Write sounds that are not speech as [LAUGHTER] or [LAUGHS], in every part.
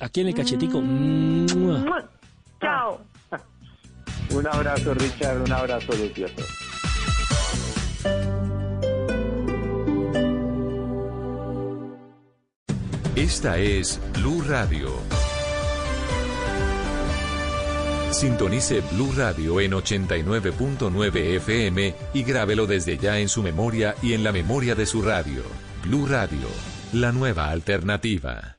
Aquí en el cachetico. Chao. Un abrazo, Richard. Un abrazo, Lucioso. Esta es Blue Radio. Sintonice Blue Radio en 89.9 FM y grábelo desde ya en su memoria y en la memoria de su radio. Blue Radio, la nueva alternativa.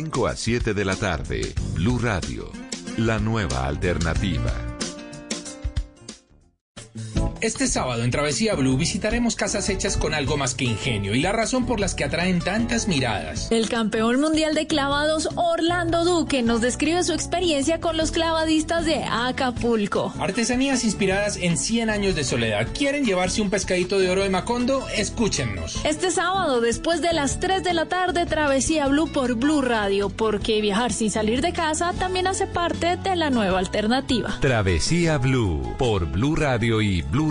5 a 7 de la tarde, Blue Radio, la nueva alternativa. Este sábado en Travesía Blue visitaremos casas hechas con algo más que ingenio y la razón por las que atraen tantas miradas. El campeón mundial de clavados Orlando Duque nos describe su experiencia con los clavadistas de Acapulco. Artesanías inspiradas en 100 años de soledad. ¿Quieren llevarse un pescadito de oro de Macondo? Escúchennos. Este sábado, después de las 3 de la tarde, Travesía Blue por Blue Radio, porque viajar sin salir de casa también hace parte de la nueva alternativa. Travesía Blue por Blue Radio y Blue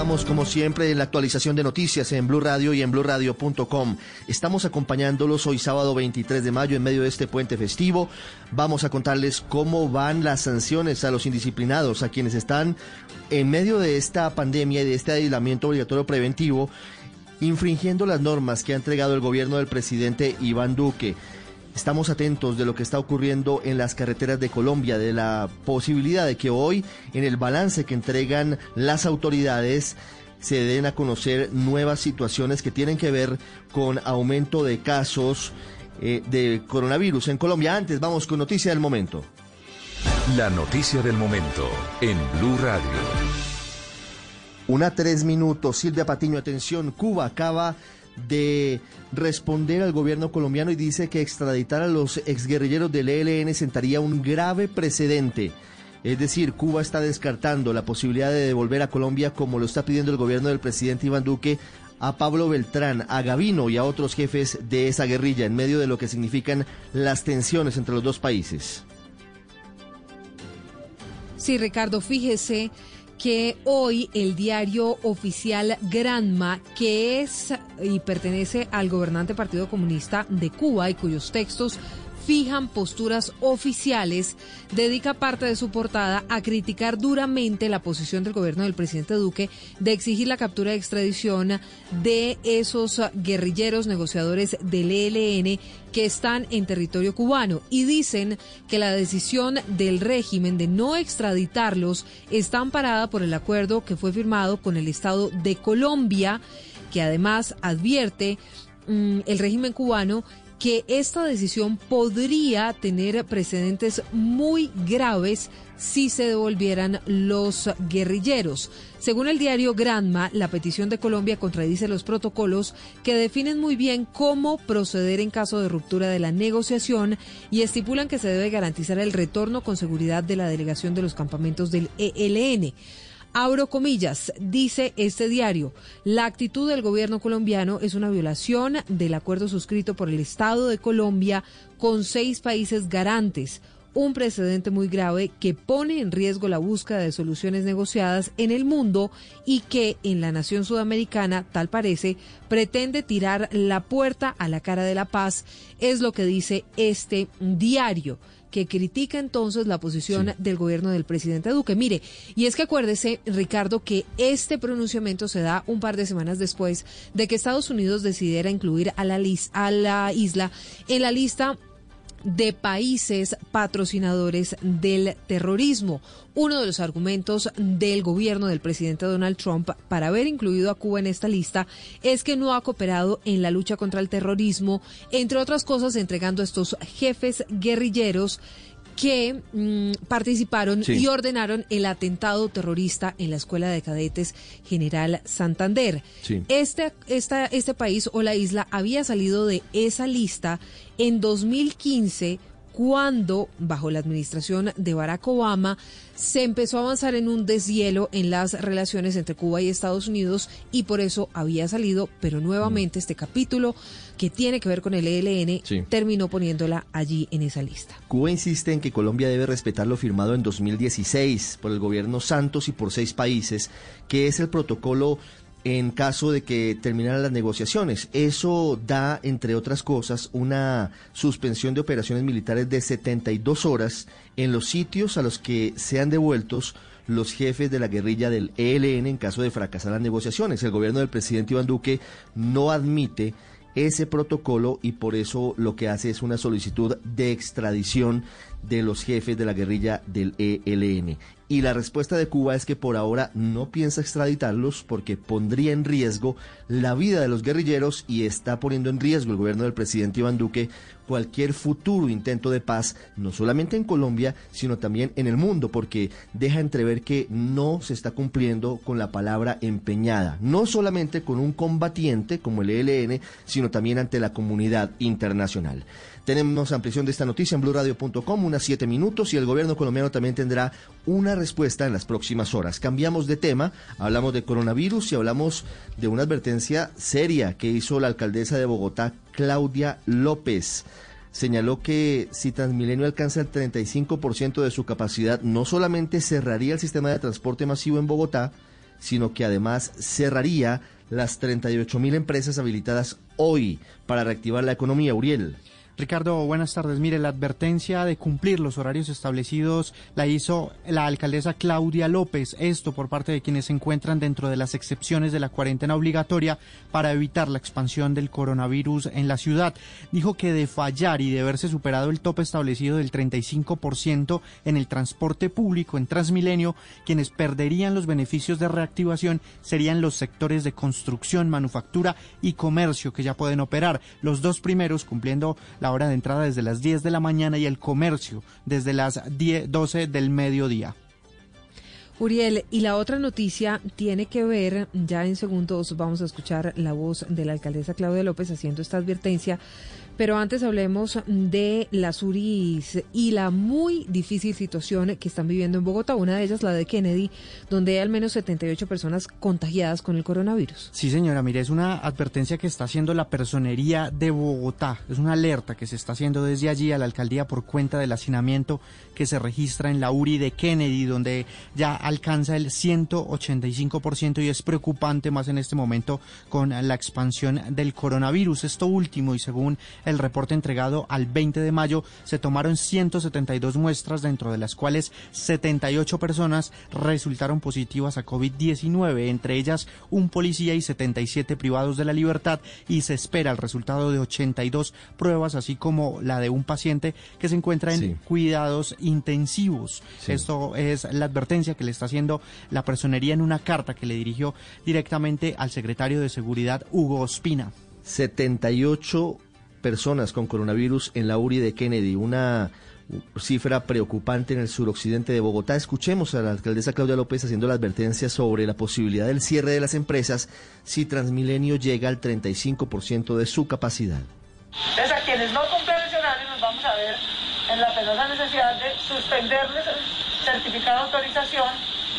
Estamos como siempre en la actualización de noticias en Blue Radio y en bluradio.com. Estamos acompañándolos hoy sábado 23 de mayo en medio de este puente festivo. Vamos a contarles cómo van las sanciones a los indisciplinados, a quienes están en medio de esta pandemia y de este aislamiento obligatorio preventivo, infringiendo las normas que ha entregado el gobierno del presidente Iván Duque. Estamos atentos de lo que está ocurriendo en las carreteras de Colombia, de la posibilidad de que hoy, en el balance que entregan las autoridades, se den a conocer nuevas situaciones que tienen que ver con aumento de casos eh, de coronavirus en Colombia. Antes, vamos con noticia del momento. La noticia del momento en Blue Radio. Una tres minutos. Silvia Patiño, atención. Cuba acaba de responder al gobierno colombiano y dice que extraditar a los exguerrilleros del ELN sentaría un grave precedente. Es decir, Cuba está descartando la posibilidad de devolver a Colombia, como lo está pidiendo el gobierno del presidente Iván Duque, a Pablo Beltrán, a Gavino y a otros jefes de esa guerrilla, en medio de lo que significan las tensiones entre los dos países. Sí, Ricardo, fíjese que hoy el diario oficial Granma, que es y pertenece al gobernante Partido Comunista de Cuba y cuyos textos fijan posturas oficiales, dedica parte de su portada a criticar duramente la posición del gobierno del presidente Duque de exigir la captura de extradición de esos guerrilleros negociadores del ELN que están en territorio cubano. Y dicen que la decisión del régimen de no extraditarlos está amparada por el acuerdo que fue firmado con el Estado de Colombia, que además advierte mm, el régimen cubano que esta decisión podría tener precedentes muy graves si se devolvieran los guerrilleros. Según el diario Granma, la petición de Colombia contradice los protocolos que definen muy bien cómo proceder en caso de ruptura de la negociación y estipulan que se debe garantizar el retorno con seguridad de la delegación de los campamentos del ELN. Abro comillas, dice este diario, la actitud del gobierno colombiano es una violación del acuerdo suscrito por el Estado de Colombia con seis países garantes, un precedente muy grave que pone en riesgo la búsqueda de soluciones negociadas en el mundo y que en la nación sudamericana, tal parece, pretende tirar la puerta a la cara de la paz, es lo que dice este diario que critica entonces la posición del gobierno del presidente Duque. Mire, y es que acuérdese, Ricardo, que este pronunciamiento se da un par de semanas después de que Estados Unidos decidiera incluir a la, a la isla en la lista de países patrocinadores del terrorismo. Uno de los argumentos del gobierno del presidente Donald Trump para haber incluido a Cuba en esta lista es que no ha cooperado en la lucha contra el terrorismo, entre otras cosas entregando a estos jefes guerrilleros que mm, participaron y ordenaron el atentado terrorista en la Escuela de Cadetes General Santander. Este, esta, este país o la isla había salido de esa lista en 2015 cuando, bajo la administración de Barack Obama, se empezó a avanzar en un deshielo en las relaciones entre Cuba y Estados Unidos y por eso había salido, pero nuevamente este capítulo que tiene que ver con el ELN terminó poniéndola allí en esa lista. Cuba insiste en que Colombia debe respetar lo firmado en 2016 por el gobierno Santos y por seis países, que es el protocolo en caso de que terminaran las negociaciones. Eso da, entre otras cosas, una suspensión de operaciones militares de 72 horas en los sitios a los que sean devueltos los jefes de la guerrilla del ELN en caso de fracasar las negociaciones. El gobierno del presidente Iván Duque no admite ese protocolo y por eso lo que hace es una solicitud de extradición de los jefes de la guerrilla del ELN. Y la respuesta de Cuba es que por ahora no piensa extraditarlos porque pondría en riesgo la vida de los guerrilleros y está poniendo en riesgo el gobierno del presidente Iván Duque cualquier futuro intento de paz, no solamente en Colombia, sino también en el mundo, porque deja entrever que no se está cumpliendo con la palabra empeñada, no solamente con un combatiente como el ELN, sino también ante la comunidad internacional. Tenemos ampliación de esta noticia en blurradio.com, unas siete minutos, y el gobierno colombiano también tendrá una respuesta en las próximas horas. Cambiamos de tema, hablamos de coronavirus y hablamos de una advertencia seria que hizo la alcaldesa de Bogotá, Claudia López señaló que si Transmilenio alcanza el 35% de su capacidad, no solamente cerraría el sistema de transporte masivo en Bogotá, sino que además cerraría las 38 mil empresas habilitadas hoy para reactivar la economía. Uriel. Ricardo, buenas tardes. Mire, la advertencia de cumplir los horarios establecidos la hizo la alcaldesa Claudia López. Esto por parte de quienes se encuentran dentro de las excepciones de la cuarentena obligatoria para evitar la expansión del coronavirus en la ciudad. Dijo que de fallar y de haberse superado el tope establecido del 35% en el transporte público en Transmilenio, quienes perderían los beneficios de reactivación serían los sectores de construcción, manufactura y comercio que ya pueden operar. Los dos primeros cumpliendo la hora de entrada desde las 10 de la mañana y el comercio desde las 10, 12 del mediodía. Uriel, y la otra noticia tiene que ver, ya en segundos vamos a escuchar la voz de la alcaldesa Claudia López haciendo esta advertencia pero antes hablemos de las URIs y la muy difícil situación que están viviendo en Bogotá. Una de ellas, la de Kennedy, donde hay al menos 78 personas contagiadas con el coronavirus. Sí, señora, mire, es una advertencia que está haciendo la personería de Bogotá. Es una alerta que se está haciendo desde allí a la alcaldía por cuenta del hacinamiento que se registra en la URI de Kennedy, donde ya alcanza el 185% y es preocupante más en este momento con la expansión del coronavirus. Esto último, y según reporte entregado al 20 de mayo, se tomaron 172 muestras, dentro de las cuales 78 personas resultaron positivas a COVID-19, entre ellas un policía y 77 privados de la libertad, y se espera el resultado de 82 pruebas, así como la de un paciente que se encuentra en cuidados intensivos. Esto es la advertencia que le está haciendo la personería en una carta que le dirigió directamente al secretario de Seguridad, Hugo Ospina. 78 personas con coronavirus en la URI de Kennedy, una cifra preocupante en el suroccidente de Bogotá. Escuchemos a la alcaldesa Claudia López haciendo la advertencia sobre la posibilidad del cierre de las empresas si Transmilenio llega al 35% de su capacidad. Entonces, a quienes no cumplen ese horario nos vamos a ver en la penosa necesidad de suspenderles el certificado de autorización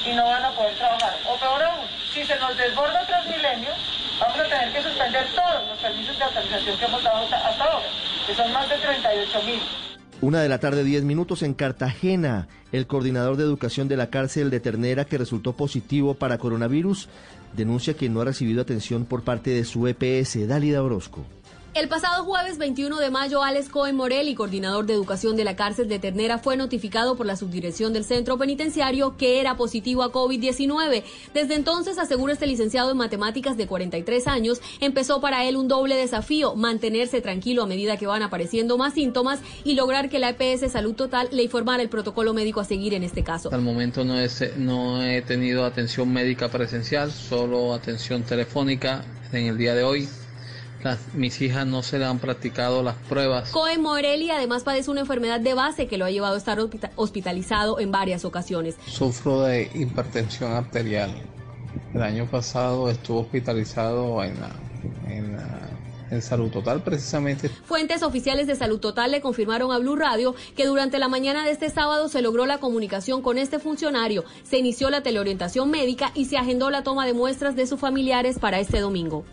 y no van a poder trabajar. O peor aún, si se nos desborda Transmilenio, vamos a tener que suspender todos los permisos de autorización que hemos dado hasta ahora, que son más de 38 mil. Una de la tarde, 10 minutos en Cartagena. El coordinador de educación de la cárcel de Ternera, que resultó positivo para coronavirus, denuncia que no ha recibido atención por parte de su EPS, Dálida Orozco. El pasado jueves 21 de mayo, Alex Cohen Morelli, coordinador de educación de la cárcel de Ternera, fue notificado por la subdirección del centro penitenciario que era positivo a COVID-19. Desde entonces, asegura este licenciado en matemáticas de 43 años, empezó para él un doble desafío, mantenerse tranquilo a medida que van apareciendo más síntomas y lograr que la EPS Salud Total le informara el protocolo médico a seguir en este caso. El momento no, no he tenido atención médica presencial, solo atención telefónica en el día de hoy mis hijas no se le han practicado las pruebas. Cohen Morelli además padece una enfermedad de base que lo ha llevado a estar hospitalizado en varias ocasiones. Sufro de hipertensión arterial. El año pasado estuvo hospitalizado en, en Salud Total precisamente. Fuentes oficiales de Salud Total le confirmaron a Blue Radio que durante la mañana de este sábado se logró la comunicación con este funcionario, se inició la teleorientación médica y se agendó la toma de muestras de sus familiares para este domingo.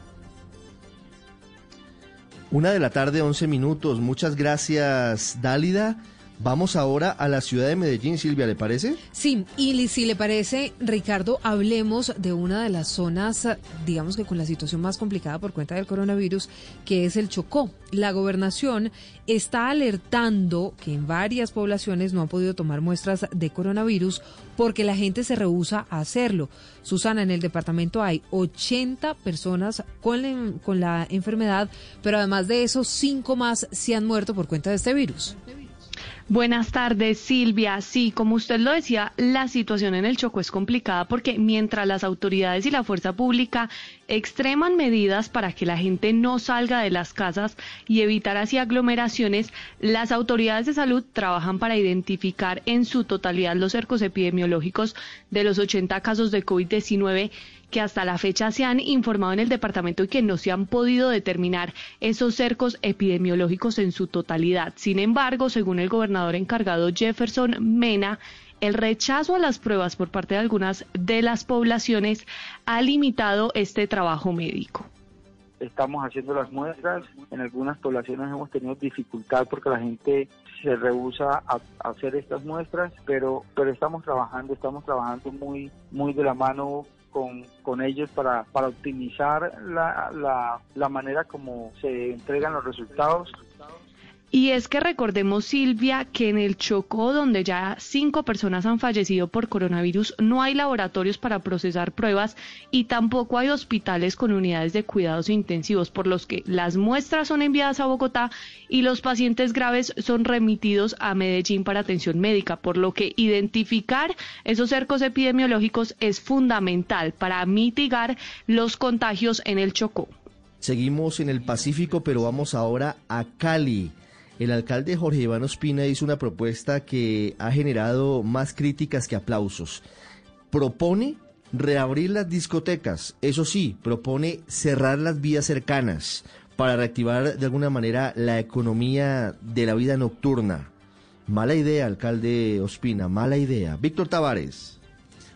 Una de la tarde, 11 minutos. Muchas gracias, Dálida. Vamos ahora a la ciudad de Medellín, Silvia, ¿le parece? Sí, y si le parece, Ricardo, hablemos de una de las zonas, digamos que con la situación más complicada por cuenta del coronavirus, que es el Chocó. La gobernación está alertando que en varias poblaciones no han podido tomar muestras de coronavirus porque la gente se rehúsa a hacerlo. Susana, en el departamento hay 80 personas con la, con la enfermedad, pero además de eso, cinco más se han muerto por cuenta de este virus. Buenas tardes, Silvia. Sí, como usted lo decía, la situación en el Chocó es complicada porque mientras las autoridades y la fuerza pública extreman medidas para que la gente no salga de las casas y evitar así aglomeraciones, las autoridades de salud trabajan para identificar en su totalidad los cercos epidemiológicos de los 80 casos de COVID-19 que hasta la fecha se han informado en el departamento y que no se han podido determinar esos cercos epidemiológicos en su totalidad. Sin embargo, según el gobernador encargado Jefferson Mena, el rechazo a las pruebas por parte de algunas de las poblaciones ha limitado este trabajo médico estamos haciendo las muestras. En algunas poblaciones hemos tenido dificultad porque la gente se rehúsa a, hacer estas muestras, pero pero estamos trabajando, estamos trabajando muy muy de la mano con, con ellos para, para optimizar la, la, la manera como se entregan los resultados y es que recordemos, Silvia, que en el Chocó, donde ya cinco personas han fallecido por coronavirus, no hay laboratorios para procesar pruebas y tampoco hay hospitales con unidades de cuidados intensivos, por los que las muestras son enviadas a Bogotá y los pacientes graves son remitidos a Medellín para atención médica, por lo que identificar esos cercos epidemiológicos es fundamental para mitigar los contagios en el Chocó. Seguimos en el Pacífico, pero vamos ahora a Cali. El alcalde Jorge Iván Ospina hizo una propuesta que ha generado más críticas que aplausos. Propone reabrir las discotecas, eso sí, propone cerrar las vías cercanas para reactivar de alguna manera la economía de la vida nocturna. Mala idea, alcalde Ospina, mala idea. Víctor Tavares.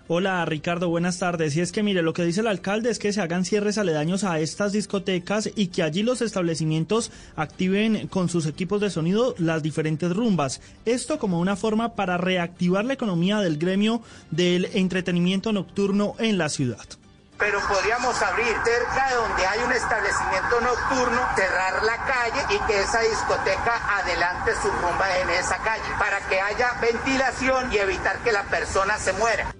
Hola Ricardo, buenas tardes. Y es que mire, lo que dice el alcalde es que se hagan cierres aledaños a estas discotecas y que allí los establecimientos activen con sus equipos de sonido las diferentes rumbas. Esto como una forma para reactivar la economía del gremio del entretenimiento nocturno en la ciudad pero podríamos abrir cerca de donde hay un establecimiento nocturno, cerrar la calle y que esa discoteca adelante su rumba en esa calle, para que haya ventilación y evitar que la persona se muera.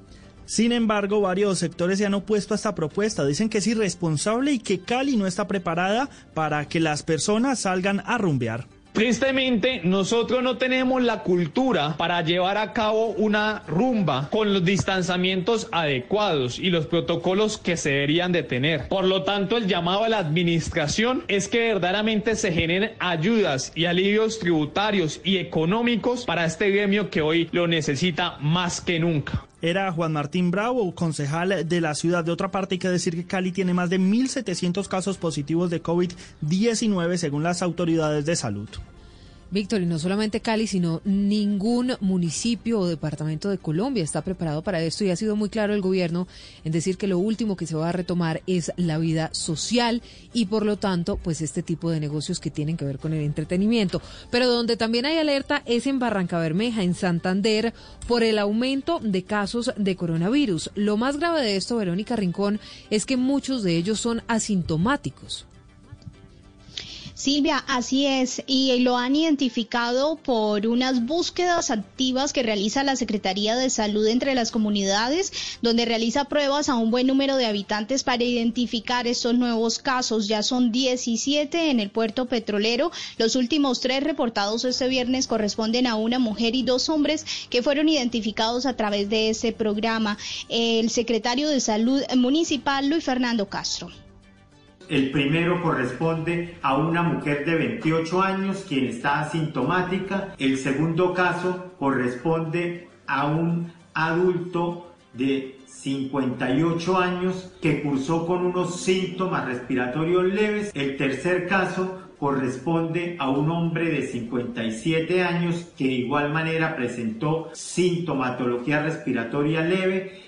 Sin embargo, varios sectores se han opuesto a esta propuesta. Dicen que es irresponsable y que Cali no está preparada para que las personas salgan a rumbear. Tristemente, nosotros no tenemos la cultura para llevar a cabo una rumba con los distanciamientos adecuados y los protocolos que se deberían de tener. Por lo tanto, el llamado a la administración es que verdaderamente se generen ayudas y alivios tributarios y económicos para este gremio que hoy lo necesita más que nunca era Juan Martín Bravo, concejal de la ciudad. De otra parte, hay que decir que Cali tiene más de 1.700 casos positivos de COVID-19 según las autoridades de salud. Víctor, y no solamente Cali, sino ningún municipio o departamento de Colombia está preparado para esto y ha sido muy claro el gobierno en decir que lo último que se va a retomar es la vida social y por lo tanto, pues este tipo de negocios que tienen que ver con el entretenimiento. Pero donde también hay alerta es en Barranca Bermeja, en Santander, por el aumento de casos de coronavirus. Lo más grave de esto, Verónica Rincón, es que muchos de ellos son asintomáticos. Silvia, así es, y lo han identificado por unas búsquedas activas que realiza la Secretaría de Salud entre las comunidades, donde realiza pruebas a un buen número de habitantes para identificar estos nuevos casos. Ya son 17 en el puerto petrolero. Los últimos tres reportados este viernes corresponden a una mujer y dos hombres que fueron identificados a través de ese programa. El secretario de Salud Municipal, Luis Fernando Castro. El primero corresponde a una mujer de 28 años quien está asintomática. El segundo caso corresponde a un adulto de 58 años que cursó con unos síntomas respiratorios leves. El tercer caso corresponde a un hombre de 57 años que de igual manera presentó sintomatología respiratoria leve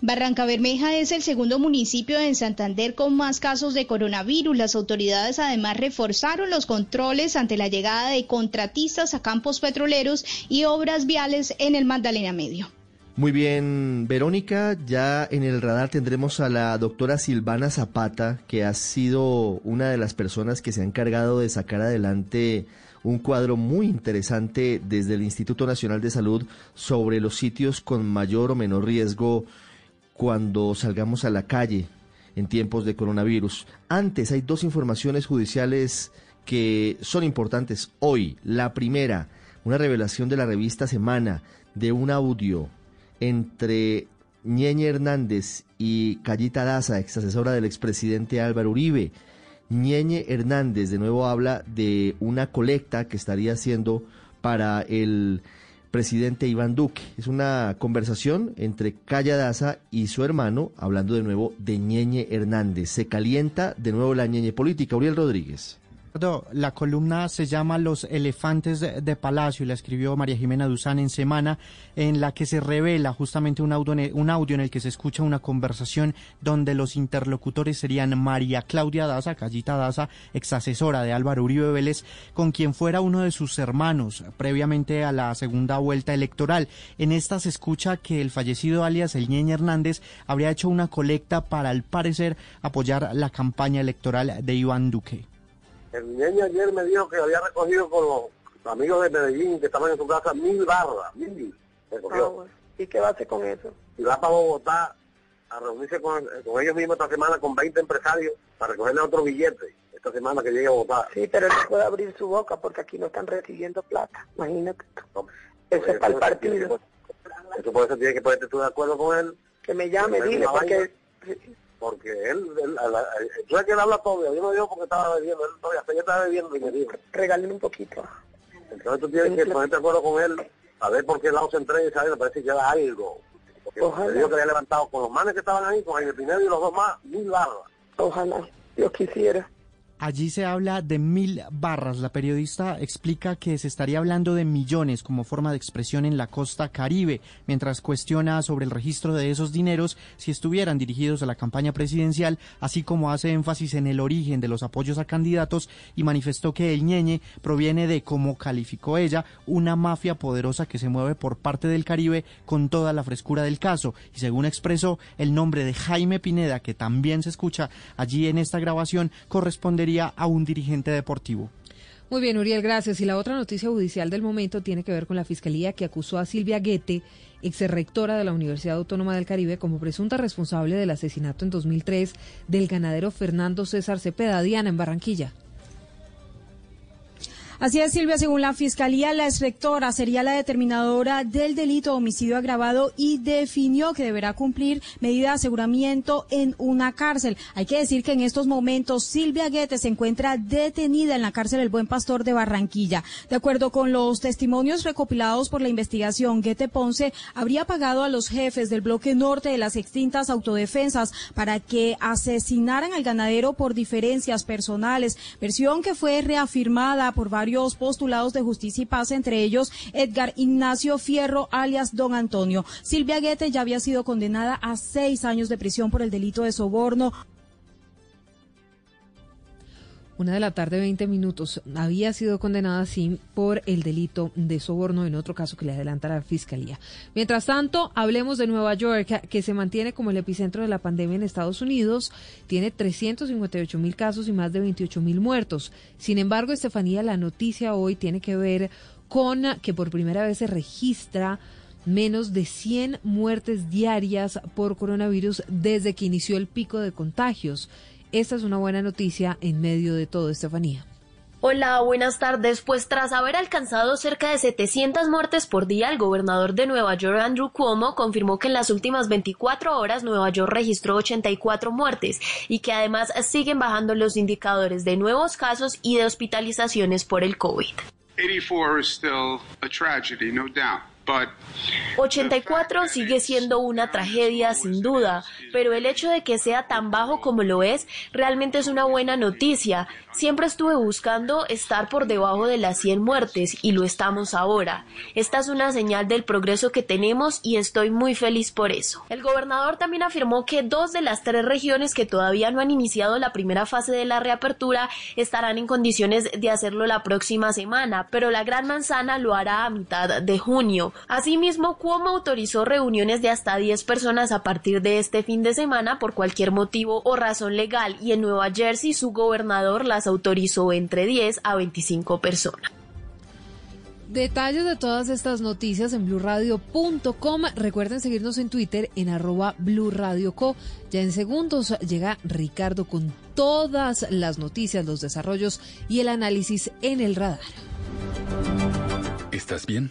Barranca Bermeja es el segundo municipio en Santander con más casos de coronavirus. Las autoridades además reforzaron los controles ante la llegada de contratistas a campos petroleros y obras viales en el Magdalena Medio. Muy bien, Verónica, ya en el radar tendremos a la doctora Silvana Zapata, que ha sido una de las personas que se ha encargado de sacar adelante un cuadro muy interesante desde el Instituto Nacional de Salud sobre los sitios con mayor o menor riesgo cuando salgamos a la calle en tiempos de coronavirus. Antes hay dos informaciones judiciales que son importantes hoy. La primera, una revelación de la revista Semana de un audio entre Ñeñe Hernández y Callita Daza, ex asesora del expresidente Álvaro Uribe. Ñeñe Hernández de nuevo habla de una colecta que estaría haciendo para el presidente Iván Duque. Es una conversación entre Calla Daza y su hermano, hablando de nuevo de Ñeñe Hernández. Se calienta de nuevo la Ñeñe política. Uriel Rodríguez. La columna se llama Los elefantes de, Palacio y la escribió María Jimena Duzán en semana en la que se revela justamente un audio, un audio en el que se escucha una conversación donde los interlocutores serían María Claudia Daza, Callita Daza, ex asesora de Álvaro Uribe Vélez, con quien fuera uno de sus hermanos previamente a la segunda vuelta electoral. En esta se escucha que el fallecido alias El Ñeñe Hernández habría hecho una colecta para al parecer apoyar la campaña electoral de Iván Duque. El niño ayer me dijo que había recogido con los amigos de Medellín que estaban en su casa mil barras, mil. Ah, ¿Y qué va a hacer con eso? Y va para Bogotá a reunirse con, ellos mismos esta semana con 20 empresarios para recogerle otro billete esta semana que llegue a Bogotá. Sí, pero no puede abrir su boca porque aquí no están recibiendo plata, imagínate. eso es para el partido. Eso por eso tiene que ponerte tú de acuerdo con él. Que me llame, dile, porque porque él, él, yo es que él habla todo, yo no digo porque estaba bebiendo, él todavía, yo estaba bebiendo y me dijo. Regáleme un poquito. Entonces tú tienes que ponerte de acuerdo con él, a ver por qué lado se entrega y saber, me parece que era algo. Porque Ojalá. dijo que había levantado con los manes que estaban ahí, con Jaime Pineda y los dos más, mil barras. Ojalá, yo quisiera. Allí se habla de mil barras. La periodista explica que se estaría hablando de millones como forma de expresión en la costa caribe, mientras cuestiona sobre el registro de esos dineros si estuvieran dirigidos a la campaña presidencial, así como hace énfasis en el origen de los apoyos a candidatos y manifestó que el ñeñe proviene de, como calificó ella, una mafia poderosa que se mueve por parte del Caribe con toda la frescura del caso. Y según expresó, el nombre de Jaime Pineda, que también se escucha allí en esta grabación, correspondería a un dirigente deportivo. Muy bien, Uriel, gracias. Y la otra noticia judicial del momento tiene que ver con la fiscalía que acusó a Silvia Guete, ex rectora de la Universidad Autónoma del Caribe, como presunta responsable del asesinato en 2003 del ganadero Fernando César Cepeda Diana en Barranquilla. Así es, Silvia, según la Fiscalía, la exrectora sería la determinadora del delito de homicidio agravado y definió que deberá cumplir medida de aseguramiento en una cárcel. Hay que decir que en estos momentos Silvia Guete se encuentra detenida en la cárcel El Buen Pastor de Barranquilla. De acuerdo con los testimonios recopilados por la investigación, Guete Ponce habría pagado a los jefes del bloque norte de las extintas autodefensas para que asesinaran al ganadero por diferencias personales, versión que fue reafirmada por varios postulados de justicia y paz, entre ellos Edgar Ignacio Fierro, alias Don Antonio. Silvia Guete ya había sido condenada a seis años de prisión por el delito de soborno. Una de la tarde, 20 minutos. Había sido condenada así por el delito de soborno en otro caso que le adelanta la fiscalía. Mientras tanto, hablemos de Nueva York, que se mantiene como el epicentro de la pandemia en Estados Unidos. Tiene 358 mil casos y más de 28 mil muertos. Sin embargo, Estefanía, la noticia hoy tiene que ver con que por primera vez se registra menos de 100 muertes diarias por coronavirus desde que inició el pico de contagios. Esta es una buena noticia en medio de todo, Estefanía. Hola, buenas tardes. Pues tras haber alcanzado cerca de 700 muertes por día, el gobernador de Nueva York, Andrew Cuomo, confirmó que en las últimas 24 horas Nueva York registró 84 muertes y que además siguen bajando los indicadores de nuevos casos y de hospitalizaciones por el COVID. 84 is still a tragedy, no doubt. 84 sigue siendo una tragedia sin duda, pero el hecho de que sea tan bajo como lo es realmente es una buena noticia. Siempre estuve buscando estar por debajo de las 100 muertes y lo estamos ahora. Esta es una señal del progreso que tenemos y estoy muy feliz por eso. El gobernador también afirmó que dos de las tres regiones que todavía no han iniciado la primera fase de la reapertura estarán en condiciones de hacerlo la próxima semana, pero la Gran Manzana lo hará a mitad de junio. Asimismo, Cuomo autorizó reuniones de hasta 10 personas a partir de este fin de semana por cualquier motivo o razón legal y en Nueva Jersey su gobernador las autorizó entre 10 a 25 personas. Detalles de todas estas noticias en blurradio.com. Recuerden seguirnos en Twitter en arroba blurradioco. Ya en segundos llega Ricardo con todas las noticias, los desarrollos y el análisis en el radar. ¿Estás bien?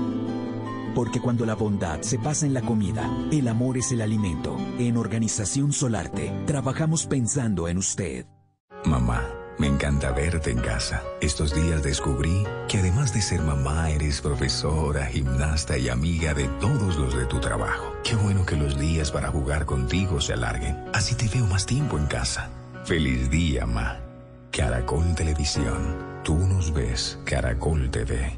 Porque cuando la bondad se pasa en la comida, el amor es el alimento. En Organización Solarte, trabajamos pensando en usted. Mamá, me encanta verte en casa. Estos días descubrí que además de ser mamá, eres profesora, gimnasta y amiga de todos los de tu trabajo. Qué bueno que los días para jugar contigo se alarguen. Así te veo más tiempo en casa. Feliz día, Ma. Caracol Televisión. Tú nos ves, Caracol TV.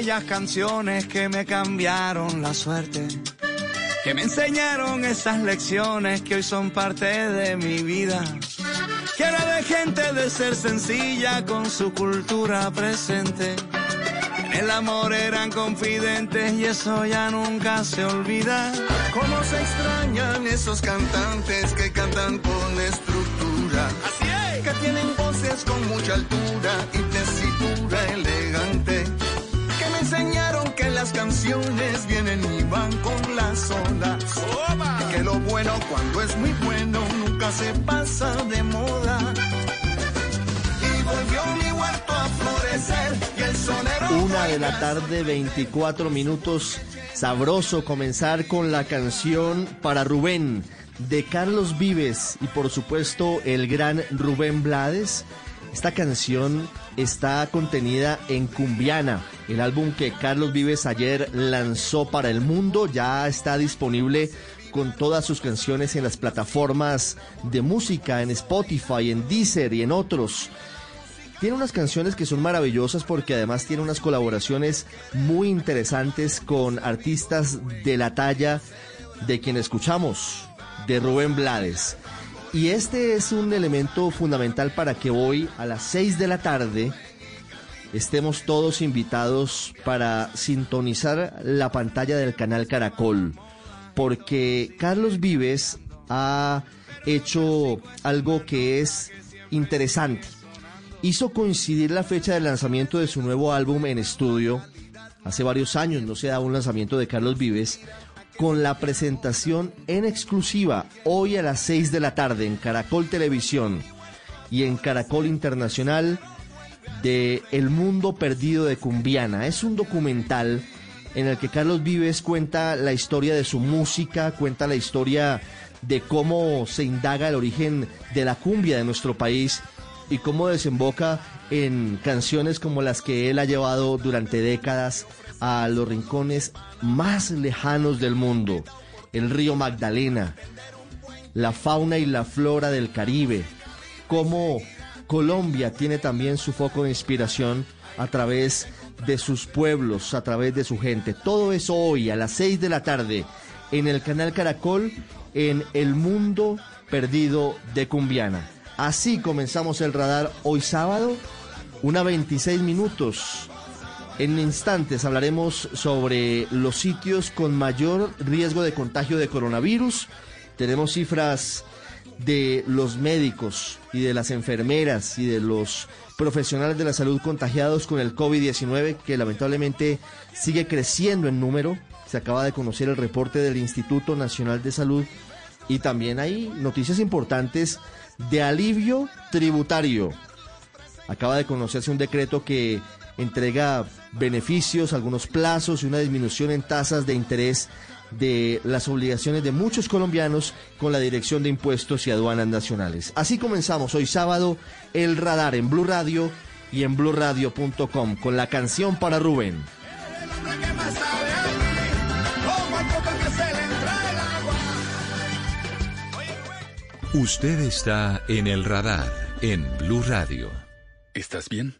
Aquellas canciones que me cambiaron la suerte, que me enseñaron esas lecciones que hoy son parte de mi vida. Que era de gente de ser sencilla con su cultura presente. En el amor eran confidentes y eso ya nunca se olvida. Cómo se extrañan esos cantantes que cantan con estructura. Así es. Que tienen voces con mucha altura y canciones vienen y van con las olas. Que lo bueno cuando es muy bueno nunca se pasa de moda. Y volvió mi huerto a florecer y el sonero. Una de la tarde, 24 minutos. Sabroso comenzar con la canción para Rubén de Carlos Vives y por supuesto el gran Rubén Blades. Esta canción está contenida en Cumbiana, el álbum que Carlos Vives ayer lanzó para el mundo. Ya está disponible con todas sus canciones en las plataformas de música, en Spotify, en Deezer y en otros. Tiene unas canciones que son maravillosas porque además tiene unas colaboraciones muy interesantes con artistas de la talla de quien escuchamos, de Rubén Blades. Y este es un elemento fundamental para que hoy a las 6 de la tarde estemos todos invitados para sintonizar la pantalla del canal Caracol. Porque Carlos Vives ha hecho algo que es interesante hizo coincidir la fecha del lanzamiento de su nuevo álbum en estudio, hace varios años no se da un lanzamiento de Carlos Vives, con la presentación en exclusiva hoy a las 6 de la tarde en Caracol Televisión y en Caracol Internacional de El Mundo Perdido de Cumbiana. Es un documental en el que Carlos Vives cuenta la historia de su música, cuenta la historia de cómo se indaga el origen de la cumbia de nuestro país y cómo desemboca en canciones como las que él ha llevado durante décadas a los rincones más lejanos del mundo, el río Magdalena, la fauna y la flora del Caribe, cómo Colombia tiene también su foco de inspiración a través de sus pueblos, a través de su gente. Todo eso hoy a las 6 de la tarde en el canal Caracol en El Mundo Perdido de Cumbiana. Así comenzamos el radar hoy sábado, una 26 minutos. En instantes hablaremos sobre los sitios con mayor riesgo de contagio de coronavirus. Tenemos cifras de los médicos y de las enfermeras y de los profesionales de la salud contagiados con el COVID-19 que lamentablemente sigue creciendo en número. Se acaba de conocer el reporte del Instituto Nacional de Salud y también hay noticias importantes de alivio tributario. Acaba de conocerse un decreto que entrega beneficios, algunos plazos y una disminución en tasas de interés de las obligaciones de muchos colombianos con la Dirección de Impuestos y Aduanas Nacionales. Así comenzamos hoy sábado el radar en Blue Radio y en bluradio.com con la canción para Rubén. Usted está en el radar en Blue Radio. ¿Estás bien?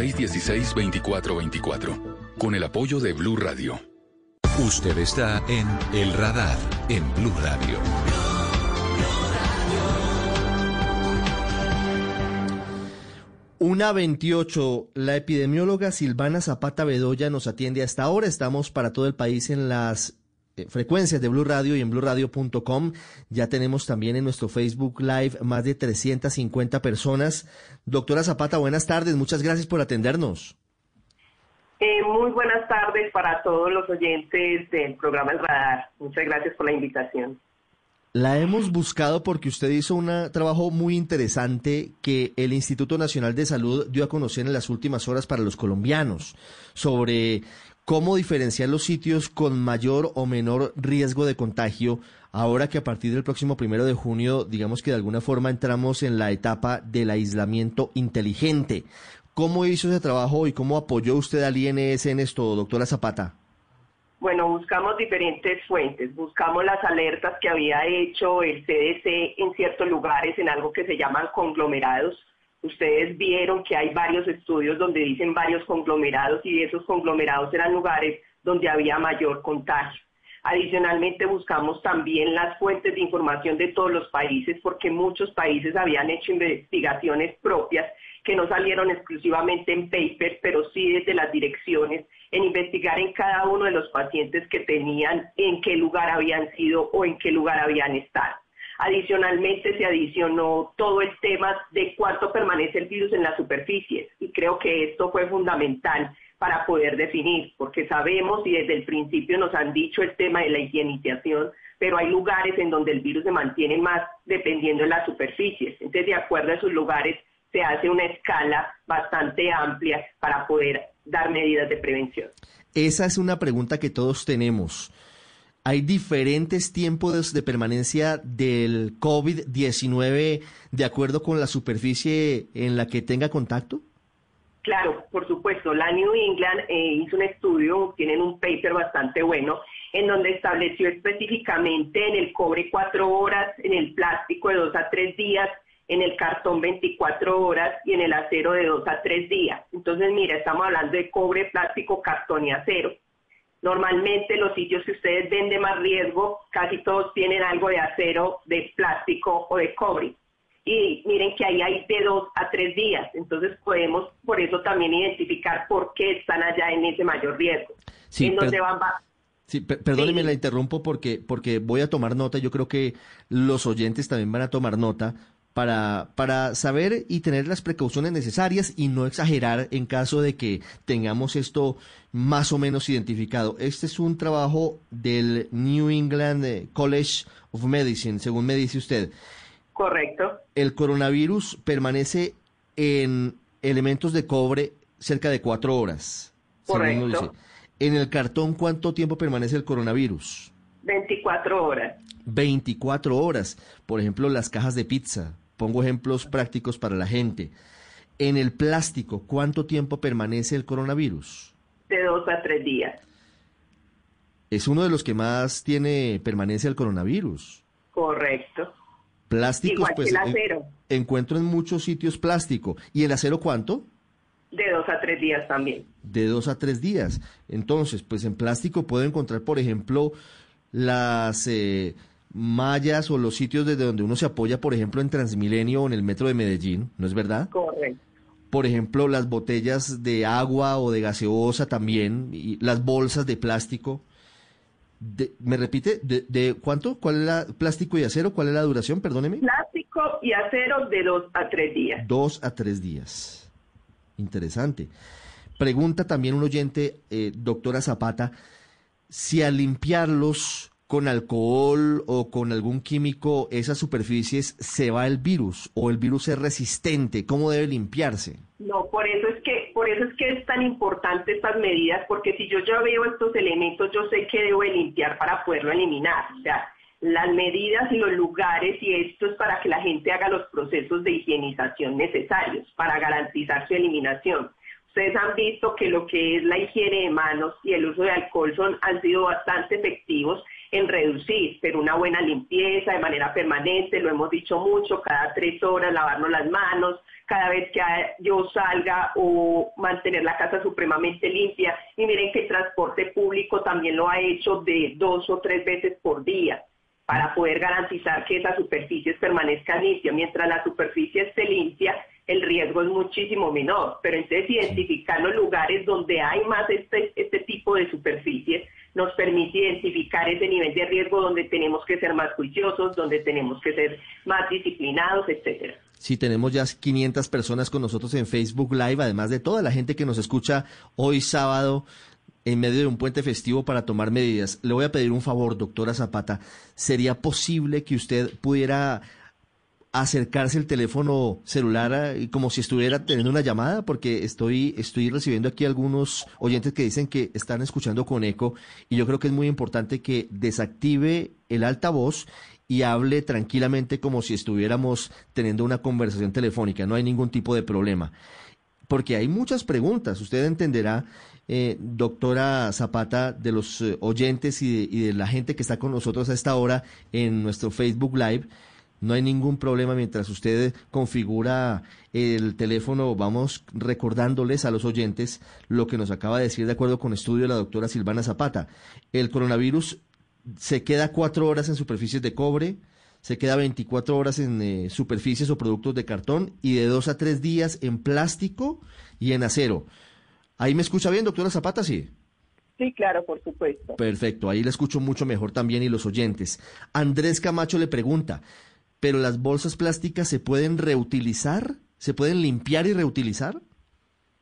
320-616-2424 con el apoyo de Blue Radio. Usted está en El Radar en Blue Radio. Una 28, la epidemióloga Silvana Zapata Bedoya nos atiende hasta ahora. Estamos para todo el país en las frecuencias de Blue Radio y en bluradio.com. Ya tenemos también en nuestro Facebook Live más de 350 personas. Doctora Zapata, buenas tardes. Muchas gracias por atendernos. Eh, muy buenas tardes para todos los oyentes del programa El Radar. Muchas gracias por la invitación. La hemos buscado porque usted hizo un trabajo muy interesante que el Instituto Nacional de Salud dio a conocer en las últimas horas para los colombianos sobre cómo diferenciar los sitios con mayor o menor riesgo de contagio ahora que a partir del próximo primero de junio, digamos que de alguna forma entramos en la etapa del aislamiento inteligente. ¿Cómo hizo ese trabajo y cómo apoyó usted al INS en esto, doctora Zapata? Bueno, buscamos diferentes fuentes, buscamos las alertas que había hecho el CDC en ciertos lugares, en algo que se llaman conglomerados, Ustedes vieron que hay varios estudios donde dicen varios conglomerados y esos conglomerados eran lugares donde había mayor contagio. Adicionalmente buscamos también las fuentes de información de todos los países porque muchos países habían hecho investigaciones propias que no salieron exclusivamente en papers, pero sí desde las direcciones, en investigar en cada uno de los pacientes que tenían, en qué lugar habían sido o en qué lugar habían estado. Adicionalmente se adicionó todo el tema de cuánto permanece el virus en las superficies y creo que esto fue fundamental para poder definir, porque sabemos y desde el principio nos han dicho el tema de la higienización, pero hay lugares en donde el virus se mantiene más dependiendo de las superficies. Entonces, de acuerdo a esos lugares, se hace una escala bastante amplia para poder dar medidas de prevención. Esa es una pregunta que todos tenemos. ¿Hay diferentes tiempos de permanencia del COVID-19 de acuerdo con la superficie en la que tenga contacto? Claro, por supuesto. La New England eh, hizo un estudio, tienen un paper bastante bueno, en donde estableció específicamente en el cobre cuatro horas, en el plástico de dos a tres días, en el cartón 24 horas y en el acero de dos a tres días. Entonces, mira, estamos hablando de cobre, plástico, cartón y acero. Normalmente los sitios que ustedes ven de más riesgo, casi todos tienen algo de acero, de plástico o de cobre y miren que ahí hay de dos a tres días. Entonces podemos por eso también identificar por qué están allá en ese mayor riesgo. Sí, en donde van sí, perdóneme, la interrumpo porque, porque voy a tomar nota. Yo creo que los oyentes también van a tomar nota para, para saber y tener las precauciones necesarias y no exagerar en caso de que tengamos esto más o menos identificado. Este es un trabajo del New England eh, College of Medicine, según me dice usted. Correcto. El coronavirus permanece en elementos de cobre cerca de cuatro horas. Correcto. En el cartón, ¿cuánto tiempo permanece el coronavirus? 24 horas. 24 horas. Por ejemplo, las cajas de pizza. Pongo ejemplos prácticos para la gente. En el plástico, ¿cuánto tiempo permanece el coronavirus? De dos a tres días. Es uno de los que más tiene permanencia el coronavirus. Correcto. Plásticos, pues. el acero. encuentro en muchos sitios plástico. ¿Y el acero cuánto? De dos a tres días también. De dos a tres días. Entonces, pues en plástico puedo encontrar, por ejemplo, las eh, mallas o los sitios desde donde uno se apoya, por ejemplo, en Transmilenio o en el metro de Medellín, ¿no es verdad? Correcto. Por ejemplo, las botellas de agua o de gaseosa también, y las bolsas de plástico. ¿Me repite? De, cuánto? ¿Cuál es el plástico y acero? ¿Cuál es la duración? Perdóneme. Plástico y acero de dos a tres días. Dos a tres días. Interesante. Pregunta también un oyente, eh, doctora Zapata, si al limpiarlos con alcohol o con algún químico esas superficies se va el virus o el virus es resistente, ¿cómo debe limpiarse? No, por eso es que por eso es que es tan importante estas medidas porque si yo ya veo estos elementos yo sé que debo limpiar para poderlo eliminar, o sea, las medidas y los lugares y esto es para que la gente haga los procesos de higienización necesarios para garantizar su eliminación. Ustedes han visto que lo que es la higiene de manos y el uso de alcohol son, han sido bastante efectivos en reducir, pero una buena limpieza de manera permanente, lo hemos dicho mucho, cada tres horas lavarnos las manos, cada vez que yo salga o mantener la casa supremamente limpia. Y miren que el transporte público también lo ha hecho de dos o tres veces por día para poder garantizar que esas superficies permanezcan limpias. Mientras la superficie esté limpia, el riesgo es muchísimo menor. Pero entonces identificar los lugares donde hay más este, este tipo de superficies nos permite identificar ese nivel de riesgo donde tenemos que ser más juiciosos, donde tenemos que ser más disciplinados, etcétera. Sí, tenemos ya 500 personas con nosotros en Facebook Live, además de toda la gente que nos escucha hoy sábado en medio de un puente festivo para tomar medidas. Le voy a pedir un favor, doctora Zapata. ¿Sería posible que usted pudiera acercarse el teléfono celular y como si estuviera teniendo una llamada, porque estoy, estoy recibiendo aquí algunos oyentes que dicen que están escuchando con eco y yo creo que es muy importante que desactive el altavoz y hable tranquilamente como si estuviéramos teniendo una conversación telefónica, no hay ningún tipo de problema. Porque hay muchas preguntas, usted entenderá, eh, doctora Zapata, de los eh, oyentes y de, y de la gente que está con nosotros a esta hora en nuestro Facebook Live, No hay ningún problema mientras usted configura el teléfono. Vamos recordándoles a los oyentes lo que nos acaba de decir de acuerdo con estudio de la doctora Silvana Zapata. El coronavirus se queda cuatro horas en superficies de cobre, se queda 24 horas en eh, superficies o productos de cartón y de dos a tres días en plástico y en acero. ¿Ahí me escucha bien, doctora Zapata? Sí. Sí, claro, por supuesto. Perfecto, ahí le escucho mucho mejor también y los oyentes. Andrés Camacho le pregunta, ¿pero las bolsas plásticas se pueden reutilizar? ¿Se pueden limpiar y reutilizar?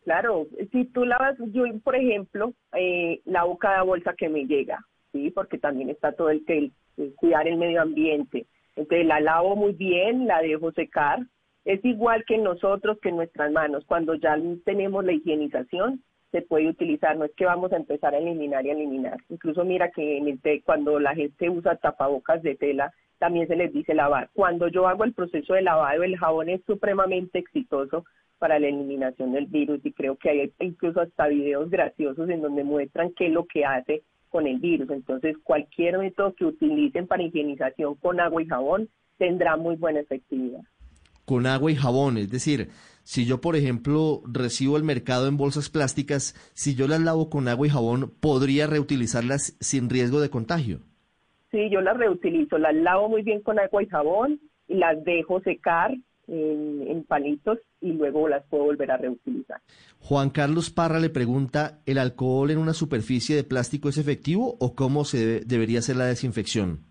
Claro, si tú lavas, yo por ejemplo, eh, lavo cada bolsa que me llega, ¿sí? Porque también está todo el, que cuidar el medio ambiente. Entonces la lavo muy bien, la dejo secar. Es igual que nosotros, que en nuestras manos. Cuando ya tenemos la higienización, se puede utilizar. No es que vamos a empezar a eliminar y eliminar. Incluso mira que en el cuando la gente usa tapabocas de tela, también se les dice lavar. Cuando yo hago el proceso de lavado, el jabón es supremamente exitoso para la eliminación del virus y creo que hay incluso hasta videos graciosos en donde muestran qué es lo que hace con el virus. Entonces, cualquier método que utilicen para higienización con agua y jabón tendrá muy buena efectividad. Con agua y jabón, es decir, si yo, por ejemplo, recibo el mercado en bolsas plásticas, si yo las lavo con agua y jabón, ¿podría reutilizarlas sin riesgo de contagio? Sí, yo las reutilizo, las lavo muy bien con agua y jabón y las dejo secar en, palitos y luego las puedo volver a reutilizar. Juan Carlos Parra le pregunta, ¿el alcohol en una superficie de plástico es efectivo o cómo se debería hacer la desinfección?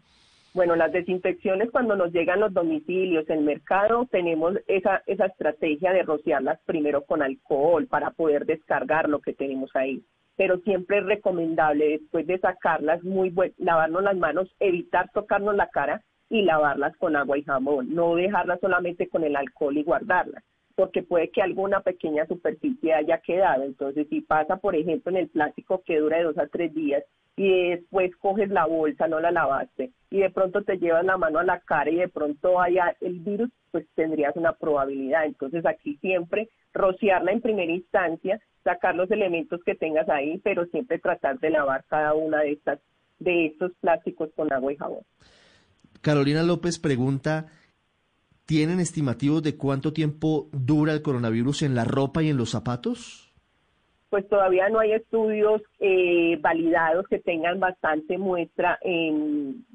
Bueno, las desinfecciones cuando nos llegan los domicilios, el mercado, tenemos esa, esa estrategia de rociarlas primero con alcohol para poder descargar lo que tenemos ahí. Pero siempre es recomendable después de sacarlas, muy lavarnos las manos, evitar tocarnos la cara y lavarlas con agua y jamón, no dejarlas solamente con el alcohol y guardarlas, porque puede que alguna pequeña superficie haya quedado. Entonces, si pasa, por ejemplo, en el plástico que dura de dos a tres días y después coges la bolsa, no la lavaste, y de pronto te llevas la mano a la cara y de pronto haya el virus, pues tendrías una probabilidad. Entonces, aquí siempre rociarla en primera instancia, sacar los elementos que tengas ahí, pero siempre tratar de lavar cada una de estas de estos plásticos con agua y jabón. Carolina López pregunta, ¿tienen estimativos de cuánto tiempo dura el coronavirus en la ropa y en los zapatos? Pues todavía no hay estudios eh, validados que tengan bastante muestra,